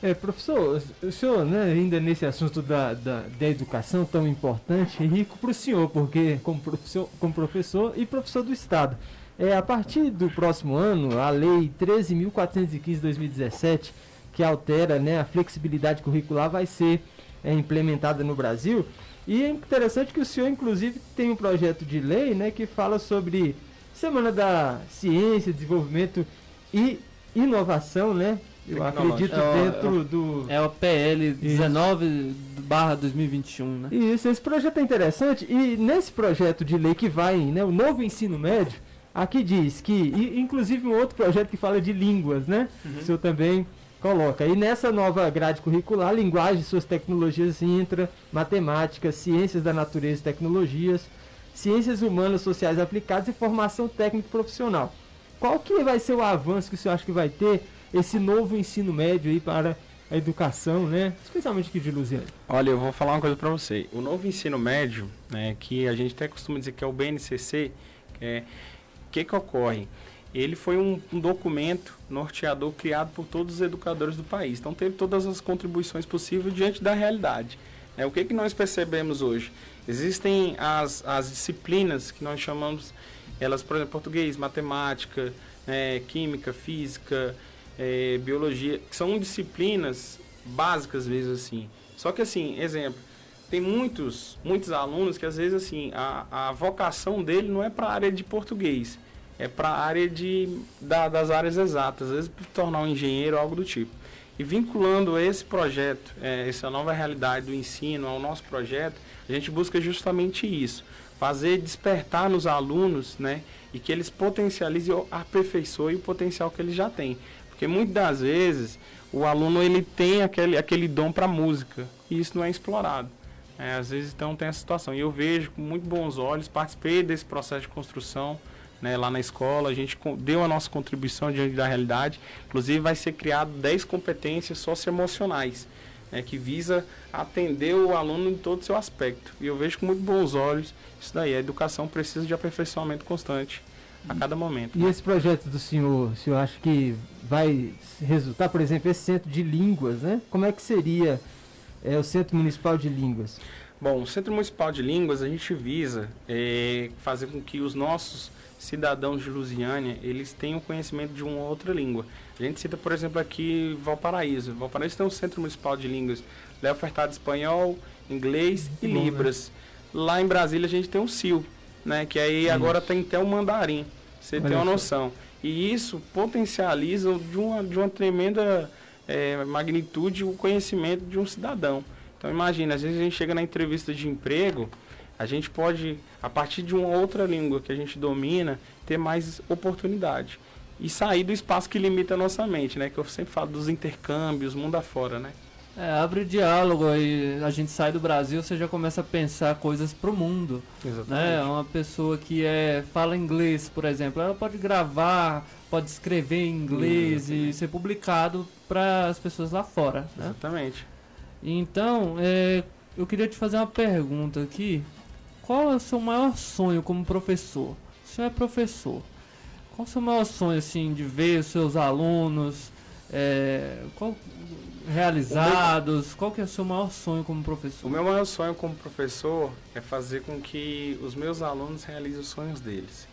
Speaker 3: É, professor, o senhor, né, ainda nesse assunto da, da, da educação tão importante, é rico para o senhor, porque como professor, como professor e professor do Estado. É, a partir do próximo ano, a Lei 13.415-2017, que altera né, a flexibilidade curricular, vai ser é, implementada no Brasil. E é interessante que o senhor, inclusive, tem um projeto de lei né, que fala sobre Semana da Ciência, Desenvolvimento e Inovação, né? Eu acredito
Speaker 2: é
Speaker 3: dentro do.
Speaker 2: É o PL 19 barra 2021, né?
Speaker 3: Isso, esse projeto é interessante. E nesse projeto de lei que vai, né, o novo ensino médio, aqui diz que, e, inclusive um outro projeto que fala de línguas, né? Uhum. O senhor também Coloca. E nessa nova grade curricular, linguagem e suas tecnologias entra, matemática, ciências da natureza e tecnologias, ciências humanas, sociais aplicadas e formação técnico profissional. Qual que vai ser o avanço que senhor acha que vai ter esse novo ensino médio aí para a educação, né? Especialmente aqui de Luziane.
Speaker 4: Olha, eu vou falar uma coisa para você. O novo ensino médio, né, que a gente até costuma dizer que é o BNCC, é, o que que ocorre? Ele foi um, um, documento norteador criado por todos os educadores do país. Então teve todas as contribuições possíveis diante da realidade. É, o que, que nós percebemos hoje? Existem as, as disciplinas que nós chamamos, elas, por exemplo, português, matemática, né, química, física, é, biologia, que são disciplinas básicas, vezes assim. Só que assim, exemplo, tem muitos, muitos alunos que às vezes assim, a, a vocação dele não é para a área de português é para a área de, da, das áreas exatas, às vezes para tornar um engenheiro algo do tipo. E vinculando esse projeto, é, essa nova realidade do ensino ao nosso projeto, a gente busca justamente isso, fazer despertar nos alunos, né, e que eles potencializem aperfeiçoem o potencial que eles já têm. Porque muitas das vezes o aluno ele tem aquele, aquele dom para música e isso não é explorado. É, às vezes então tem essa situação. E eu vejo com muito bons olhos, participei desse processo de construção, né, lá na escola, a gente deu a nossa contribuição diante da realidade. Inclusive vai ser criado 10 competências socioemocionais, né, que visa atender o aluno em todo o seu aspecto. E eu vejo com muito bons olhos isso daí. A educação precisa de aperfeiçoamento constante a cada momento.
Speaker 3: E esse projeto do senhor, o senhor acha que vai resultar, por exemplo, esse centro de línguas, né? Como é que seria é, o Centro Municipal de Línguas?
Speaker 4: Bom, o Centro Municipal de Línguas, a gente visa é, fazer com que os nossos cidadãos de Lusiânia, eles tenham conhecimento de uma outra língua. A gente cita, por exemplo, aqui Valparaíso. Valparaíso tem um Centro Municipal de Línguas. Lá é ofertado espanhol, inglês e
Speaker 3: Bom, né?
Speaker 4: libras. Lá em Brasília a gente tem o CIL, né? Que aí agora tem até o mandarim. Você
Speaker 3: Olha
Speaker 4: tem uma
Speaker 3: só.
Speaker 4: noção. E isso potencializa de uma, de uma tremenda é, magnitude o conhecimento de um cidadão. Então imagina, às vezes a gente chega na entrevista de emprego, a gente pode, a partir de uma outra língua que a gente domina, ter mais oportunidade. E sair do espaço que limita a nossa mente, né? Que eu sempre falo dos intercâmbios, mundo afora, né?
Speaker 2: É, abre diálogo aí, a gente sai do Brasil, você já começa a pensar coisas pro mundo. Né? Uma pessoa que é, fala inglês, por exemplo, ela pode gravar, pode escrever em inglês e ser publicado para as pessoas lá fora. Né?
Speaker 4: Exatamente.
Speaker 2: Então, é, eu queria te fazer uma pergunta aqui. Qual é o seu maior sonho como professor? O senhor é professor. Qual é o seu maior sonho, assim, de ver os seus alunos é, qual- realizados? Qual que é o seu maior sonho como
Speaker 4: O
Speaker 2: professor?
Speaker 4: meu maior sonho como professor é fazer com que os meus alunos realizem os sonhos deles.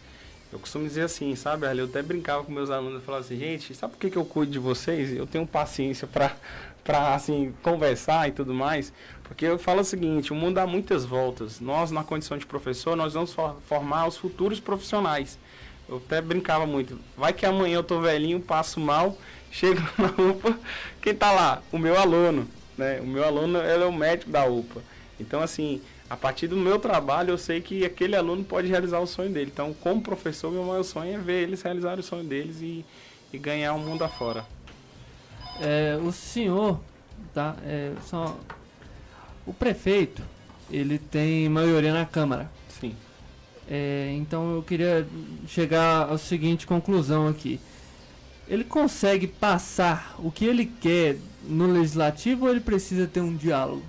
Speaker 4: Eu costumo dizer assim, sabe? Eu até brincava com meus alunos e falava assim, gente, sabe por que, que eu cuido de vocês? Eu tenho paciência para para assim conversar e tudo mais, porque eu falo o seguinte, o mundo dá muitas voltas. Nós na condição de professor, nós vamos for- formar os futuros profissionais. Eu até brincava muito. Vai que amanhã eu tô velhinho, passo mal, chego na UPA, quem tá lá? O meu aluno, né? O meu aluno ele é o médico da UPA. Então assim, a partir do meu trabalho, eu sei que aquele aluno pode realizar o sonho dele. Então, como professor, meu maior sonho é ver eles realizarem o sonho deles e, e ganhar o mundo afora.
Speaker 2: É, o senhor, tá? É, só, o prefeito, ele tem maioria na Câmara.
Speaker 4: Sim.
Speaker 2: É, então eu queria chegar à seguinte conclusão aqui. Ele consegue passar o que ele quer no legislativo ou ele precisa ter um diálogo?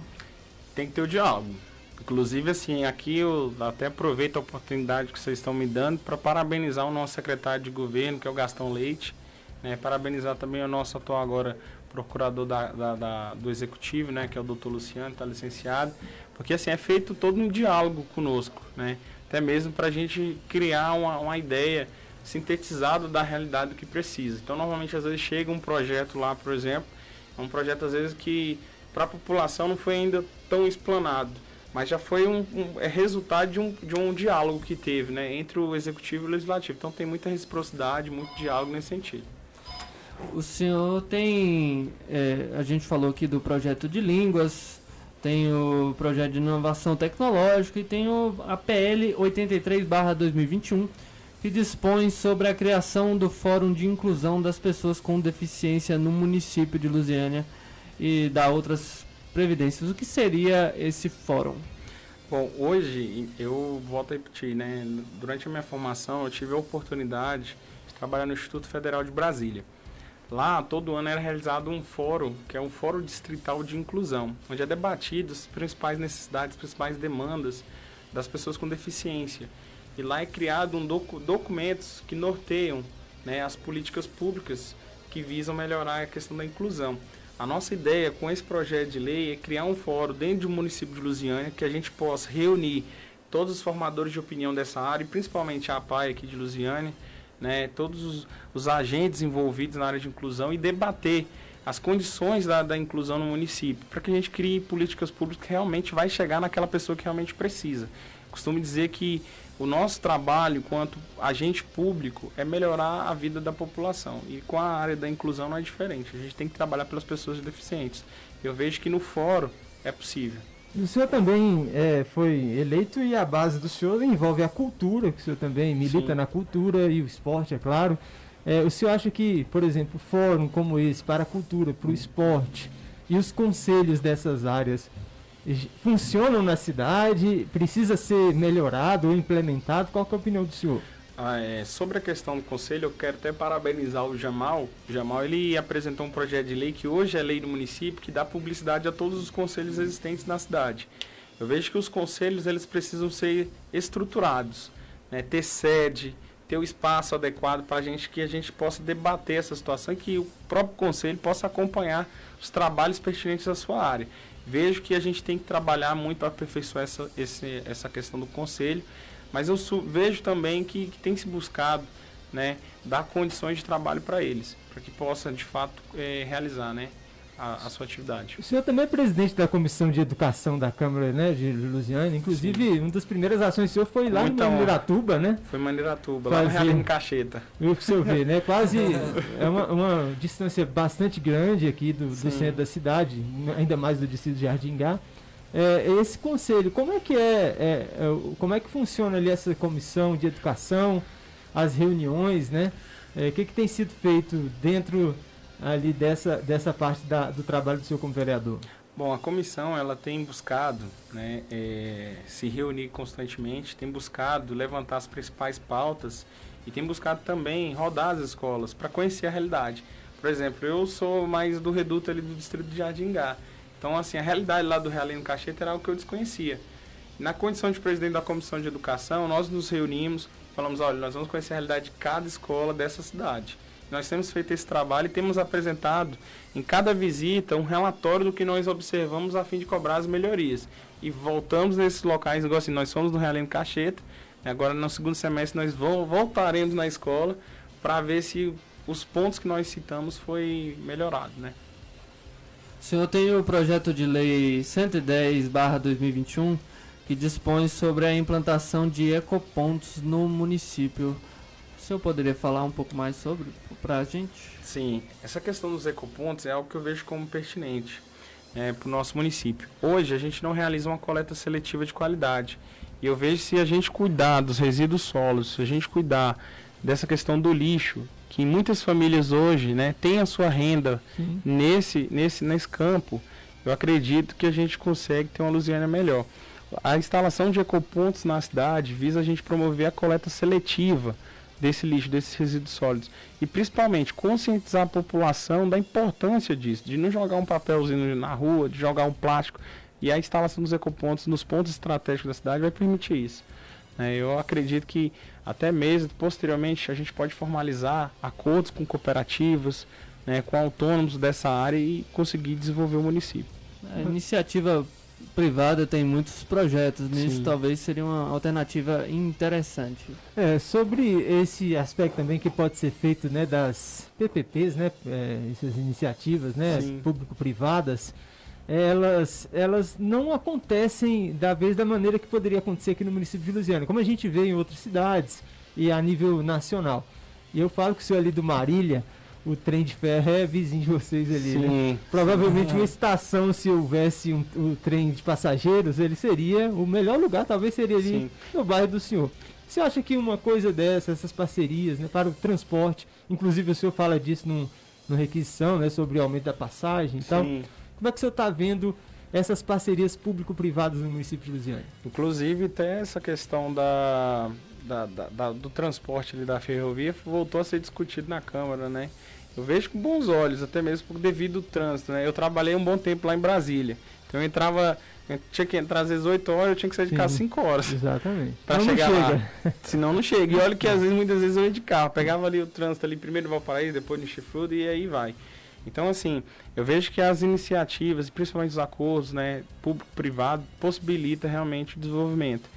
Speaker 4: Tem que ter o diálogo. Inclusive, assim, aqui eu até aproveito a oportunidade que vocês estão me dando para parabenizar o nosso secretário de governo, que é o Gastão Leite. Né? Parabenizar também o nosso atual agora procurador da, da- da- do executivo, né? que é o doutor Luciano, está licenciado. Porque assim, é feito todo um diálogo conosco, né? Até mesmo para a gente criar uma, uma ideia sintetizada da realidade do que precisa. Então, normalmente, às vezes, chega um projeto lá, por exemplo, é um projeto, às vezes, que para a população não foi ainda tão explanado, mas já foi um, um- é resultado de um, de um diálogo que teve né, entre o executivo e o legislativo. Então tem muita reciprocidade, muito diálogo nesse sentido.
Speaker 2: O senhor tem. é, a gente falou aqui do projeto de línguas, tem o projeto de inovação tecnológica e tem o, a PL 83-2021, que dispõe sobre a criação do Fórum de Inclusão das Pessoas com Deficiência no município de Lusiânia e da outras previdências. O que seria esse fórum?
Speaker 4: Bom, hoje eu volto a repetir, né? Durante a minha formação eu tive a oportunidade de trabalhar no Instituto Federal de Brasília. Lá, todo ano era realizado um fórum, que é um fórum distrital de inclusão, onde é debatido as principais necessidades, as principais demandas das pessoas com deficiência. E lá é criado um docu documentos que norteiam né, as políticas públicas que visam melhorar a questão da inclusão. A nossa ideia com esse projeto de lei é criar um fórum dentro do município de Lusiânia que a gente possa reunir todos os formadores de opinião dessa área, e principalmente a APAI aqui de Lusiânia, né, todos os, os agentes envolvidos na área de inclusão e debater as condições da, da inclusão no município, para que a gente crie políticas públicas que realmente vai chegar naquela pessoa que realmente precisa. Costumo dizer que o nosso trabalho, enquanto agente público, é melhorar a vida da população. E com a área da inclusão não é diferente. A gente tem que trabalhar pelas pessoas deficientes. Eu vejo que no fórum é possível.
Speaker 3: O senhor também é, foi eleito e a base do senhor envolve a cultura, que o senhor também milita
Speaker 4: Sim.
Speaker 3: na cultura e o esporte, é claro. É, o senhor acha que, por exemplo, fórum como esse para a cultura, para o esporte e os conselhos dessas áreas funcionam na cidade? Precisa ser melhorado ou implementado? Qual que é a opinião do senhor?
Speaker 4: Ah, é, sobre a questão do conselho, eu quero até parabenizar o Jamal. O Jamal ele apresentou um projeto de lei que hoje é lei do município que dá publicidade a todos os conselhos existentes na cidade. Eu vejo que os conselhos eles precisam ser estruturados, né, ter sede, ter o espaço adequado para a gente, que a gente possa debater essa situação e que o próprio conselho possa acompanhar os trabalhos pertinentes à sua área. Vejo que a gente tem que trabalhar muito para aperfeiçoar essa, esse, essa questão do conselho, mas eu vejo também que, que tem se buscado né, dar condições de trabalho para eles, para que possa de fato eh, realizar né, a, a sua atividade.
Speaker 3: O senhor também é presidente da Comissão de Educação da Câmara né, de Lusiana. Inclusive, uma das primeiras ações do senhor foi lá
Speaker 4: Muita
Speaker 3: em
Speaker 4: honra.
Speaker 3: Miratuba, né?
Speaker 4: Foi Mandiratuba, lá no Realinho Cacheta.
Speaker 3: Viu pra você ver, né? Quase é uma, uma distância bastante grande aqui do, do
Speaker 4: Sim.
Speaker 3: centro da cidade, ainda mais do distrito de Jardingá. É, esse conselho, como é que é, é, é, como é que funciona ali essa comissão de educação, as reuniões, né? É, O que, que tem sido feito dentro ali dessa, dessa parte da- do trabalho do senhor como vereador?
Speaker 4: Bom, a comissão ela tem buscado né, eh, se reunir constantemente, tem buscado levantar as principais pautas e tem buscado também rodar as escolas para conhecer a realidade. Por exemplo, eu sou mais do reduto ali do distrito de Jardingá. Então, assim, a realidade lá do Realengo Cacheta era algo que eu desconhecia. Na condição de presidente da comissão de educação, nós nos reunimos, falamos, olha, nós vamos conhecer a realidade de cada escola dessa cidade. Nós temos feito esse trabalho e temos apresentado em cada visita um relatório do que nós observamos a fim de cobrar as melhorias. E voltamos nesses locais, igual assim, nós somos no Realengo Cacheta, e agora no segundo semestre nós vol- voltaremos na escola para ver se os pontos que nós citamos foi melhorado, né?
Speaker 2: O senhor tem o projeto de lei 110/2021 que dispõe sobre a implantação de ecopontos no município. O senhor poderia falar um pouco mais sobre para a gente?
Speaker 4: Sim, essa questão dos ecopontos é algo que eu vejo como pertinente para o nosso município. Hoje a gente não realiza uma coleta seletiva de qualidade. E eu vejo se a gente cuidar dos resíduos sólidos, se a gente cuidar dessa questão do lixo, que muitas famílias hoje né, têm a sua renda
Speaker 2: Sim.
Speaker 4: nesse, nesse, nesse campo, eu acredito que a gente consegue ter uma Lusiana melhor. A instalação de ecopontos na cidade visa a gente promover a coleta seletiva desse lixo, desses resíduos sólidos. E principalmente conscientizar a população da importância disso, de não jogar um papelzinho na rua, de jogar um plástico. E a instalação dos ecopontos nos pontos estratégicos da cidade vai permitir isso. Né? eu acredito que até mesmo posteriormente a gente pode formalizar acordos com cooperativas, né, com autônomos dessa área e conseguir desenvolver o município.
Speaker 2: A iniciativa privada tem muitos projetos, nisso
Speaker 4: Sim.
Speaker 2: talvez seria uma alternativa interessante.
Speaker 3: É, sobre esse aspecto também que pode ser feito né, das PPPs, né, é, essas iniciativas né, público-privadas, elas, elas não acontecem da vez da maneira que poderia acontecer aqui no município de Lusiana, como a gente vê em outras cidades e a nível nacional. E eu falo que o senhor ali do Marília, o trem de ferro é vizinho de vocês ali, né?
Speaker 4: Sim.
Speaker 3: Provavelmente uma estação, se houvesse um, um trem de passageiros, ele seria o melhor lugar, talvez seria ali
Speaker 4: Sim.
Speaker 3: no bairro do senhor. Você acha que uma coisa dessa, essas parcerias né, para o transporte, inclusive o senhor fala disso no, no requisição, né, sobre o aumento da passagem e tal,
Speaker 4: Sim.
Speaker 3: Como é que o senhor está vendo essas parcerias público-privadas no município de Lusiane?
Speaker 4: Inclusive até essa questão da, da- da- da- do transporte ali da ferrovia voltou a ser discutido na Câmara, né? Eu vejo com bons olhos, até mesmo devido ao trânsito, né? Eu trabalhei um bom tempo lá em Brasília. Então eu entrava, eu tinha que entrar às vezes 8 horas, eu tinha que sair de casa
Speaker 3: Sim.
Speaker 4: 5 horas
Speaker 3: Exatamente.
Speaker 4: para
Speaker 3: Então não
Speaker 4: chegar
Speaker 3: chega.
Speaker 4: lá. Senão não chega. E olha que às vezes, muitas vezes eu ia de carro, pegava ali o trânsito ali primeiro no Valparaíso, depois no Chifrudo e aí vai. Então, assim, eu vejo que as iniciativas, principalmente os acordos, né, público-privado, possibilita realmente o desenvolvimento.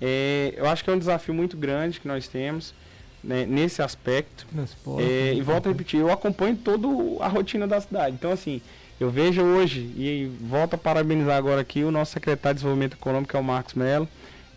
Speaker 4: É, eu acho que é um desafio muito grande que nós temos né, nesse aspecto.
Speaker 3: Transporte.
Speaker 4: É,
Speaker 3: né?
Speaker 4: e volto a repetir, eu acompanho toda a rotina da cidade. Então, assim, eu vejo hoje, e volto a parabenizar agora aqui o nosso secretário de Desenvolvimento Econômico, que é o Marcos Mello.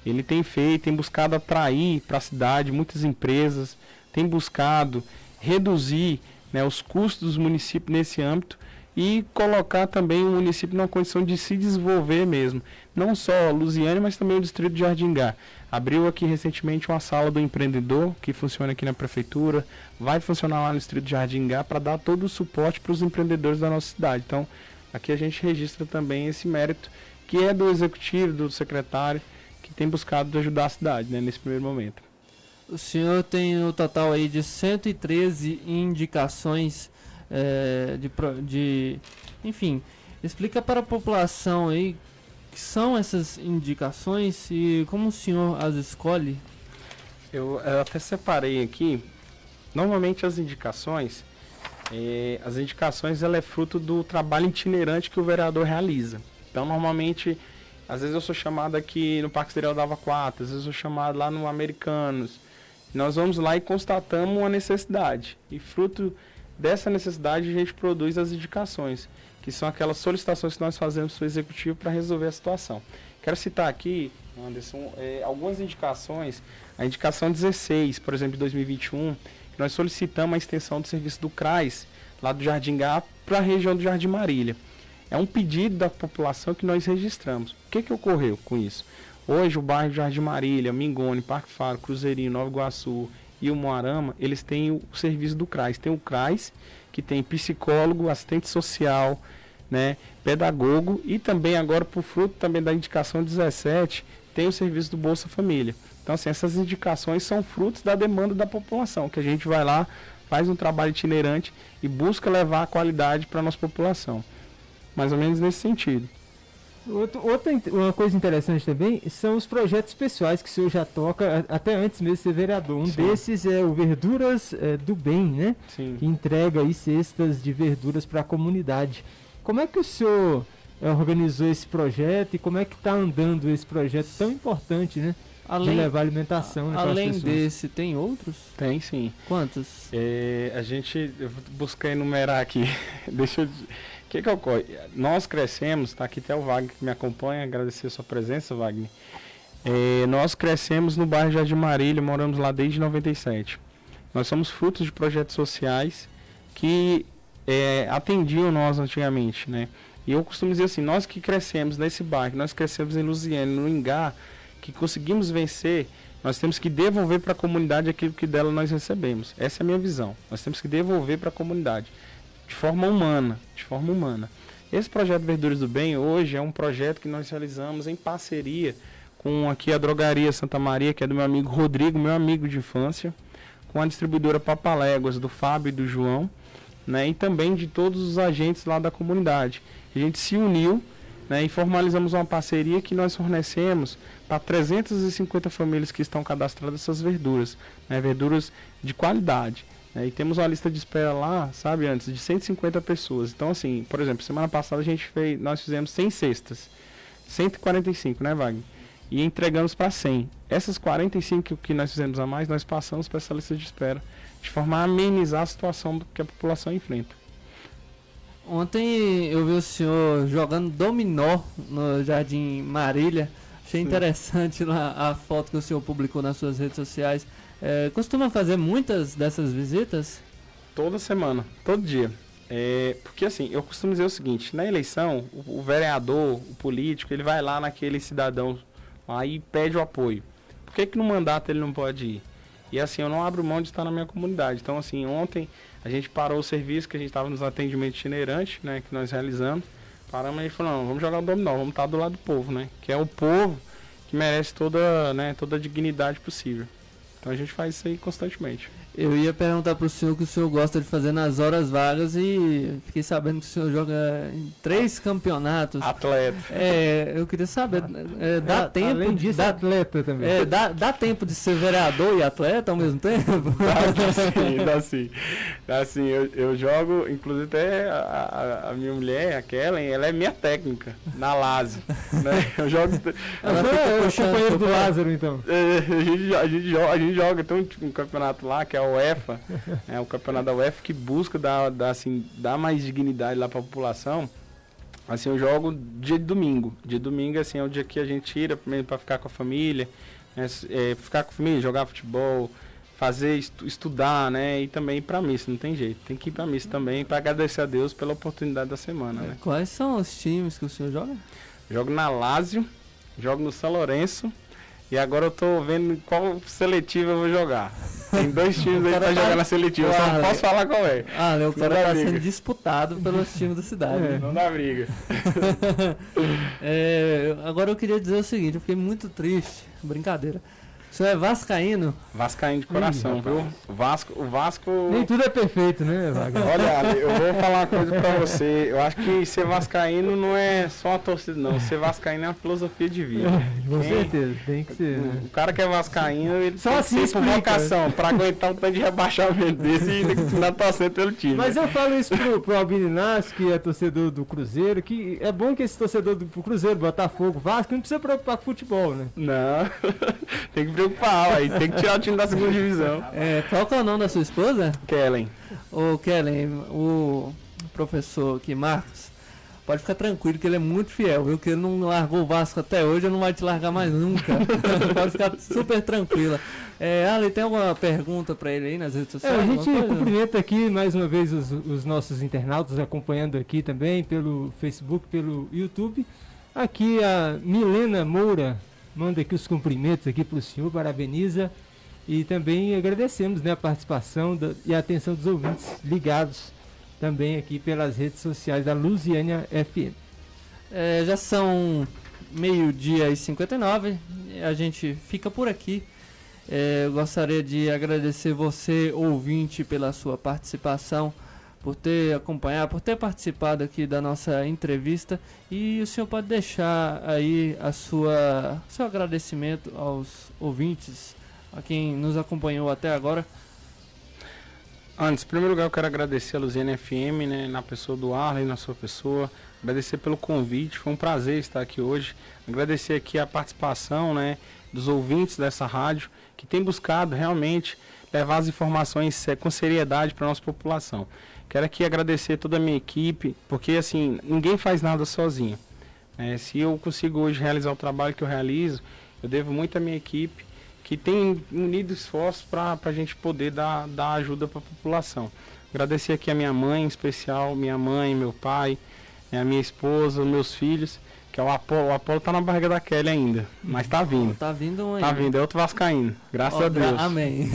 Speaker 4: Ele tem feito, tem buscado atrair para a cidade muitas empresas, tem buscado reduzir né, os custos dos municípios nesse âmbito e colocar também o município numa condição de se desenvolver mesmo. Não só Lusiane, mas também o distrito de Jardingá. Abriu aqui recentemente uma sala do empreendedor que funciona aqui na prefeitura, vai funcionar lá no distrito de Jardingá para dar todo o suporte para os empreendedores da nossa cidade. Então, aqui a gente registra também esse mérito que é do executivo, do secretário, que tem buscado ajudar a cidade né, nesse primeiro momento.
Speaker 2: O senhor tem o total aí de 113 indicações eh, de, de. Enfim, explica para a população aí que são essas indicações e como o senhor as escolhe.
Speaker 4: Eu, eu até separei aqui. Normalmente as indicações, eh, as indicações ela é fruto do trabalho itinerante que o vereador realiza. Então normalmente, às vezes eu sou chamado aqui no Parque Exterior da Ava 4, às vezes eu sou chamado lá no Americanos. Nós vamos lá e constatamos uma necessidade. E fruto dessa necessidade a gente produz as indicações, que são aquelas solicitações que nós fazemos para o executivo para resolver a situação. Quero citar aqui, Anderson, eh, algumas indicações. A indicação 16, por exemplo, de 2021, que nós solicitamos a extensão do serviço do CRAS, lá do Jardim Gá, para a região do Jardim Marília. É um pedido da população que nós registramos. O que, que ocorreu com isso? Hoje o bairro Jardim Marília, Mingone, Parque Faro, Cruzeirinho, Nova Iguaçu e o Moarama, eles têm o, o serviço do CRAS. Tem o CRAS, que tem psicólogo, assistente social, né, pedagogo e também agora por fruto também da indicação 17, tem o serviço do Bolsa Família. Então assim, essas indicações são frutos da demanda da população, que a gente vai lá, faz um trabalho itinerante e busca levar a qualidade para a nossa população. Mais ou menos nesse sentido.
Speaker 3: Outro, outra uma coisa interessante também são os projetos pessoais que o senhor já toca até antes mesmo de ser vereador. Um
Speaker 4: Sim.
Speaker 3: desses é o Verduras eh, do Bem, né?
Speaker 4: Sim.
Speaker 3: Que entrega aí cestas de verduras para a comunidade. Como é que o senhor eh, organizou esse projeto e como é que está andando esse projeto tão importante, né?
Speaker 2: Além,
Speaker 3: de levar alimentação né,
Speaker 2: além
Speaker 3: pessoas.
Speaker 2: desse, tem outros?
Speaker 4: Tem sim.
Speaker 2: Quantos?
Speaker 4: É, a gente, eu vou buscar enumerar aqui. Deixa eu. Que, que ocorre? Nós crescemos, tá aqui até o Wagner que me acompanha, agradecer a sua presença, Wagner. É, nós crescemos no bairro Jardim Marília, moramos lá desde 97. Nós somos frutos de projetos sociais que é, atendiam nós antigamente, né? E eu costumo dizer assim, nós que crescemos nesse bairro, nós crescemos em Luziane, no Ingá, que conseguimos vencer, nós temos que devolver para a comunidade aquilo que dela nós recebemos. Essa é a minha visão. Nós temos que devolver para a comunidade de forma humana, de forma humana. Esse projeto Verduras do Bem hoje é um projeto que nós realizamos em parceria com aqui a drogaria Santa Maria, que é do meu amigo Rodrigo, meu amigo de infância, com a distribuidora Papaléguas do Fábio e do João, né, e também de todos os agentes lá da comunidade. A gente se uniu né, e formalizamos uma parceria que nós fornecemos para 350 famílias que estão cadastradas essas verduras, né, verduras de qualidade. Né, e temos uma lista de espera lá, sabe, antes, de 150 pessoas. Então, assim, por exemplo, semana passada a gente fez, nós fizemos 100 cestas, 145, né, Wagner? E entregamos para 100. Essas 45 que nós fizemos a mais, nós passamos para essa lista de espera, de forma a amenizar a situação que a população enfrenta.
Speaker 2: Ontem eu vi o senhor jogando dominó no Jardim Marília. Achei interessante lá a foto que o senhor publicou nas suas redes sociais. É, costuma fazer muitas dessas visitas?
Speaker 4: Toda semana, todo dia. É, porque assim, eu costumo dizer o seguinte, na eleição, o, o vereador, o político, ele vai lá naquele cidadão e pede o apoio. Por que, que no mandato ele não pode ir? E assim, eu não abro mão de estar na minha comunidade. Então, assim, ontem a gente parou o serviço que a gente estava nos atendimentos itinerantes, né, que nós realizamos. Paramos e falou, não, vamos jogar o dominó, vamos estar do lado do povo, né? Que é o povo que merece toda, né, toda a dignidade possível. Então a gente faz isso aí constantemente.
Speaker 2: Eu ia perguntar pro senhor o que o senhor gosta de fazer nas horas vagas e fiquei sabendo que o senhor joga em três campeonatos.
Speaker 4: Atleta.
Speaker 2: É, eu queria saber, é, dá
Speaker 3: A-
Speaker 2: tempo
Speaker 3: Além disso,
Speaker 2: dá,
Speaker 3: atleta também.
Speaker 2: é, dá, dá tempo de ser vereador e atleta ao mesmo tempo?
Speaker 4: Dá, dá sim, dá sim. Dá sim, eu, eu jogo, inclusive até a, a- a minha mulher, a Kellen, ela é minha técnica na Lazio. né? Eu jogo.
Speaker 3: Ela
Speaker 2: Ela
Speaker 3: é o companheiro do Lázaro, então.
Speaker 4: É, a, gente, jo- a, gente joga, a gente joga, tem um, um campeonato lá que é a UEFA, é o campeonato da UEFA que busca dar, dar, assim, dar mais dignidade lá para a população. Assim, eu jogo dia de domingo. Dia de domingo assim, é o dia que a gente tira primeiro para ficar com a família, né, é, ficar com a família, jogar futebol, fazer estu- estudar, né, e também ir para missa, não tem jeito. Tem que ir para missa também para agradecer a Deus pela oportunidade da semana, né?
Speaker 2: Quais são os times que o senhor joga?
Speaker 4: Jogo na Lazio, jogo no São Lourenço e agora eu tô vendo qual seletiva eu vou jogar. Tem dois times aí pra
Speaker 2: tá-
Speaker 4: jogar na seletiva, só não posso falar qual é.
Speaker 2: Ah, o cara tá
Speaker 4: briga.
Speaker 2: sendo disputado pelos times da cidade. né?
Speaker 4: Não dá briga.
Speaker 2: É, agora eu queria dizer o seguinte, eu fiquei muito triste, brincadeira. Senhor é vascaíno?
Speaker 4: Vascaíno de coração,
Speaker 3: Ih,
Speaker 4: viu? O Vasco, o Vasco.
Speaker 3: Nem tudo é perfeito, né, Wagner?
Speaker 4: Olha, Ale, eu vou falar uma coisa pra você. Eu acho que ser vascaíno não é só uma torcida, não. Ser vascaíno é uma filosofia de vida.
Speaker 3: Com
Speaker 4: Quem-
Speaker 3: certeza, tem que ser. né?
Speaker 4: O cara que é vascaíno, ele
Speaker 3: Só
Speaker 4: tem
Speaker 3: assim
Speaker 4: que ser por vocação, pra aguentar o tanto de rebaixamento desse e continuar torcendo pelo time.
Speaker 3: Mas eu falo isso pro, pro Albino Inácio, que é torcedor do Cruzeiro, que é bom que esse torcedor do Cruzeiro, Botafogo, Vasco, não precisa preocupar com futebol, né?
Speaker 4: Não, tem que preocupar, aí tem que tirar o time da segunda divisão.
Speaker 2: É, qual que é o nome da sua esposa?
Speaker 4: Kellen.
Speaker 2: Ô Kellen, o professor aqui, Marcos, pode ficar tranquilo que ele é muito fiel, viu? Que ele não largou o Vasco até hoje, ele não vai te largar mais nunca. pode ficar super tranquila. É, Ali, tem alguma pergunta pra ele aí nas redes
Speaker 3: É,
Speaker 2: sociais?
Speaker 3: a gente cumprimenta aqui mais uma vez os, os nossos internautas acompanhando aqui também pelo Facebook, pelo YouTube. Aqui a Milena Moura manda aqui os cumprimentos aqui para o senhor, parabeniza e também agradecemos né, a participação da- e a atenção dos ouvintes ligados também aqui pelas redes sociais da Lusiânia FM.
Speaker 2: É, já são meio-dia e 59. A gente fica por aqui. É, gostaria de agradecer você, ouvinte, pela sua participação, por ter acompanhado, por ter participado aqui da nossa entrevista. E o senhor pode deixar aí a sua seu agradecimento aos ouvintes, a quem nos acompanhou até agora.
Speaker 4: Antes, em primeiro lugar, eu quero agradecer a Luziana FM, né, na pessoa do Arley, na sua pessoa. Agradecer pelo convite, foi um prazer estar aqui hoje. Agradecer aqui a participação, né, dos ouvintes dessa rádio, que tem buscado realmente levar as informações com seriedade para a nossa população. Quero aqui agradecer toda a minha equipe, porque assim, ninguém faz nada sozinho. né. se eu consigo hoje realizar o trabalho que eu realizo, eu devo muito à minha equipe, que tem unido esforços para a gente poder dar, dar ajuda para a população. Agradecer aqui a minha mãe, em especial, minha mãe, meu pai, né, a minha esposa, os meus filhos, que é o Apolo. O Apolo tá na barriga da Kelly ainda, mas tá vindo.
Speaker 2: Tá vindo um aí.
Speaker 4: Tá vindo, é outro vascaíno, graças
Speaker 2: Ó,
Speaker 4: a Deus.
Speaker 2: Amém.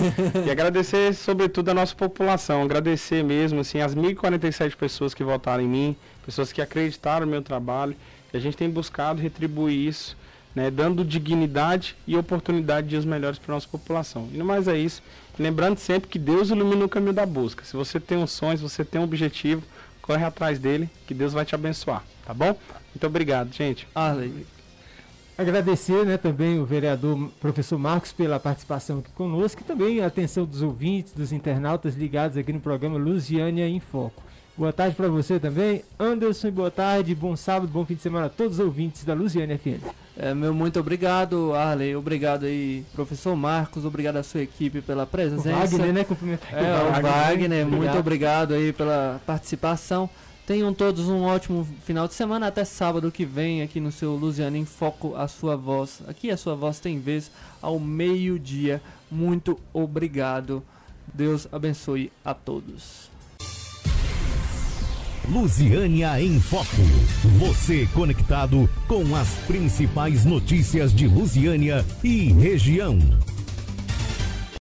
Speaker 4: E agradecer, sobretudo, a nossa população. Agradecer mesmo, assim, as 1.047 pessoas que votaram em mim, pessoas que acreditaram no meu trabalho. E a gente tem buscado retribuir isso, né, dando dignidade e oportunidade de dias melhores para a nossa população. E no mais é isso. Lembrando sempre que Deus ilumina o caminho da busca. Se você tem um sonho, se você tem um objetivo, corre atrás dele, que Deus vai te abençoar, tá bom? Muito obrigado, gente.
Speaker 2: Arley.
Speaker 3: Agradecer né, também o vereador professor Marcos pela participação aqui conosco e também a atenção dos ouvintes, dos internautas ligados aqui no programa Lusiânia em Foco. Boa tarde para você também, Anderson, e boa tarde, bom sábado, bom fim de semana a todos os ouvintes da Lusiânia FM.
Speaker 2: É, meu muito obrigado, Arley. Obrigado aí, professor Marcos. Obrigado à sua equipe pela
Speaker 3: O
Speaker 2: presença.
Speaker 3: Wagner, né, cumprimentar
Speaker 2: É, o Wagner, muito
Speaker 3: Obrigado.
Speaker 2: obrigado aí pela participação. Tenham todos um ótimo final de semana. Até sábado que vem, aqui no seu Luziano em Foco, a sua voz. Aqui a sua voz tem vez ao meio-dia. Muito obrigado. Deus abençoe a todos.
Speaker 5: Lusiânia em Foco. Você conectado com as principais notícias de Lusiânia e região.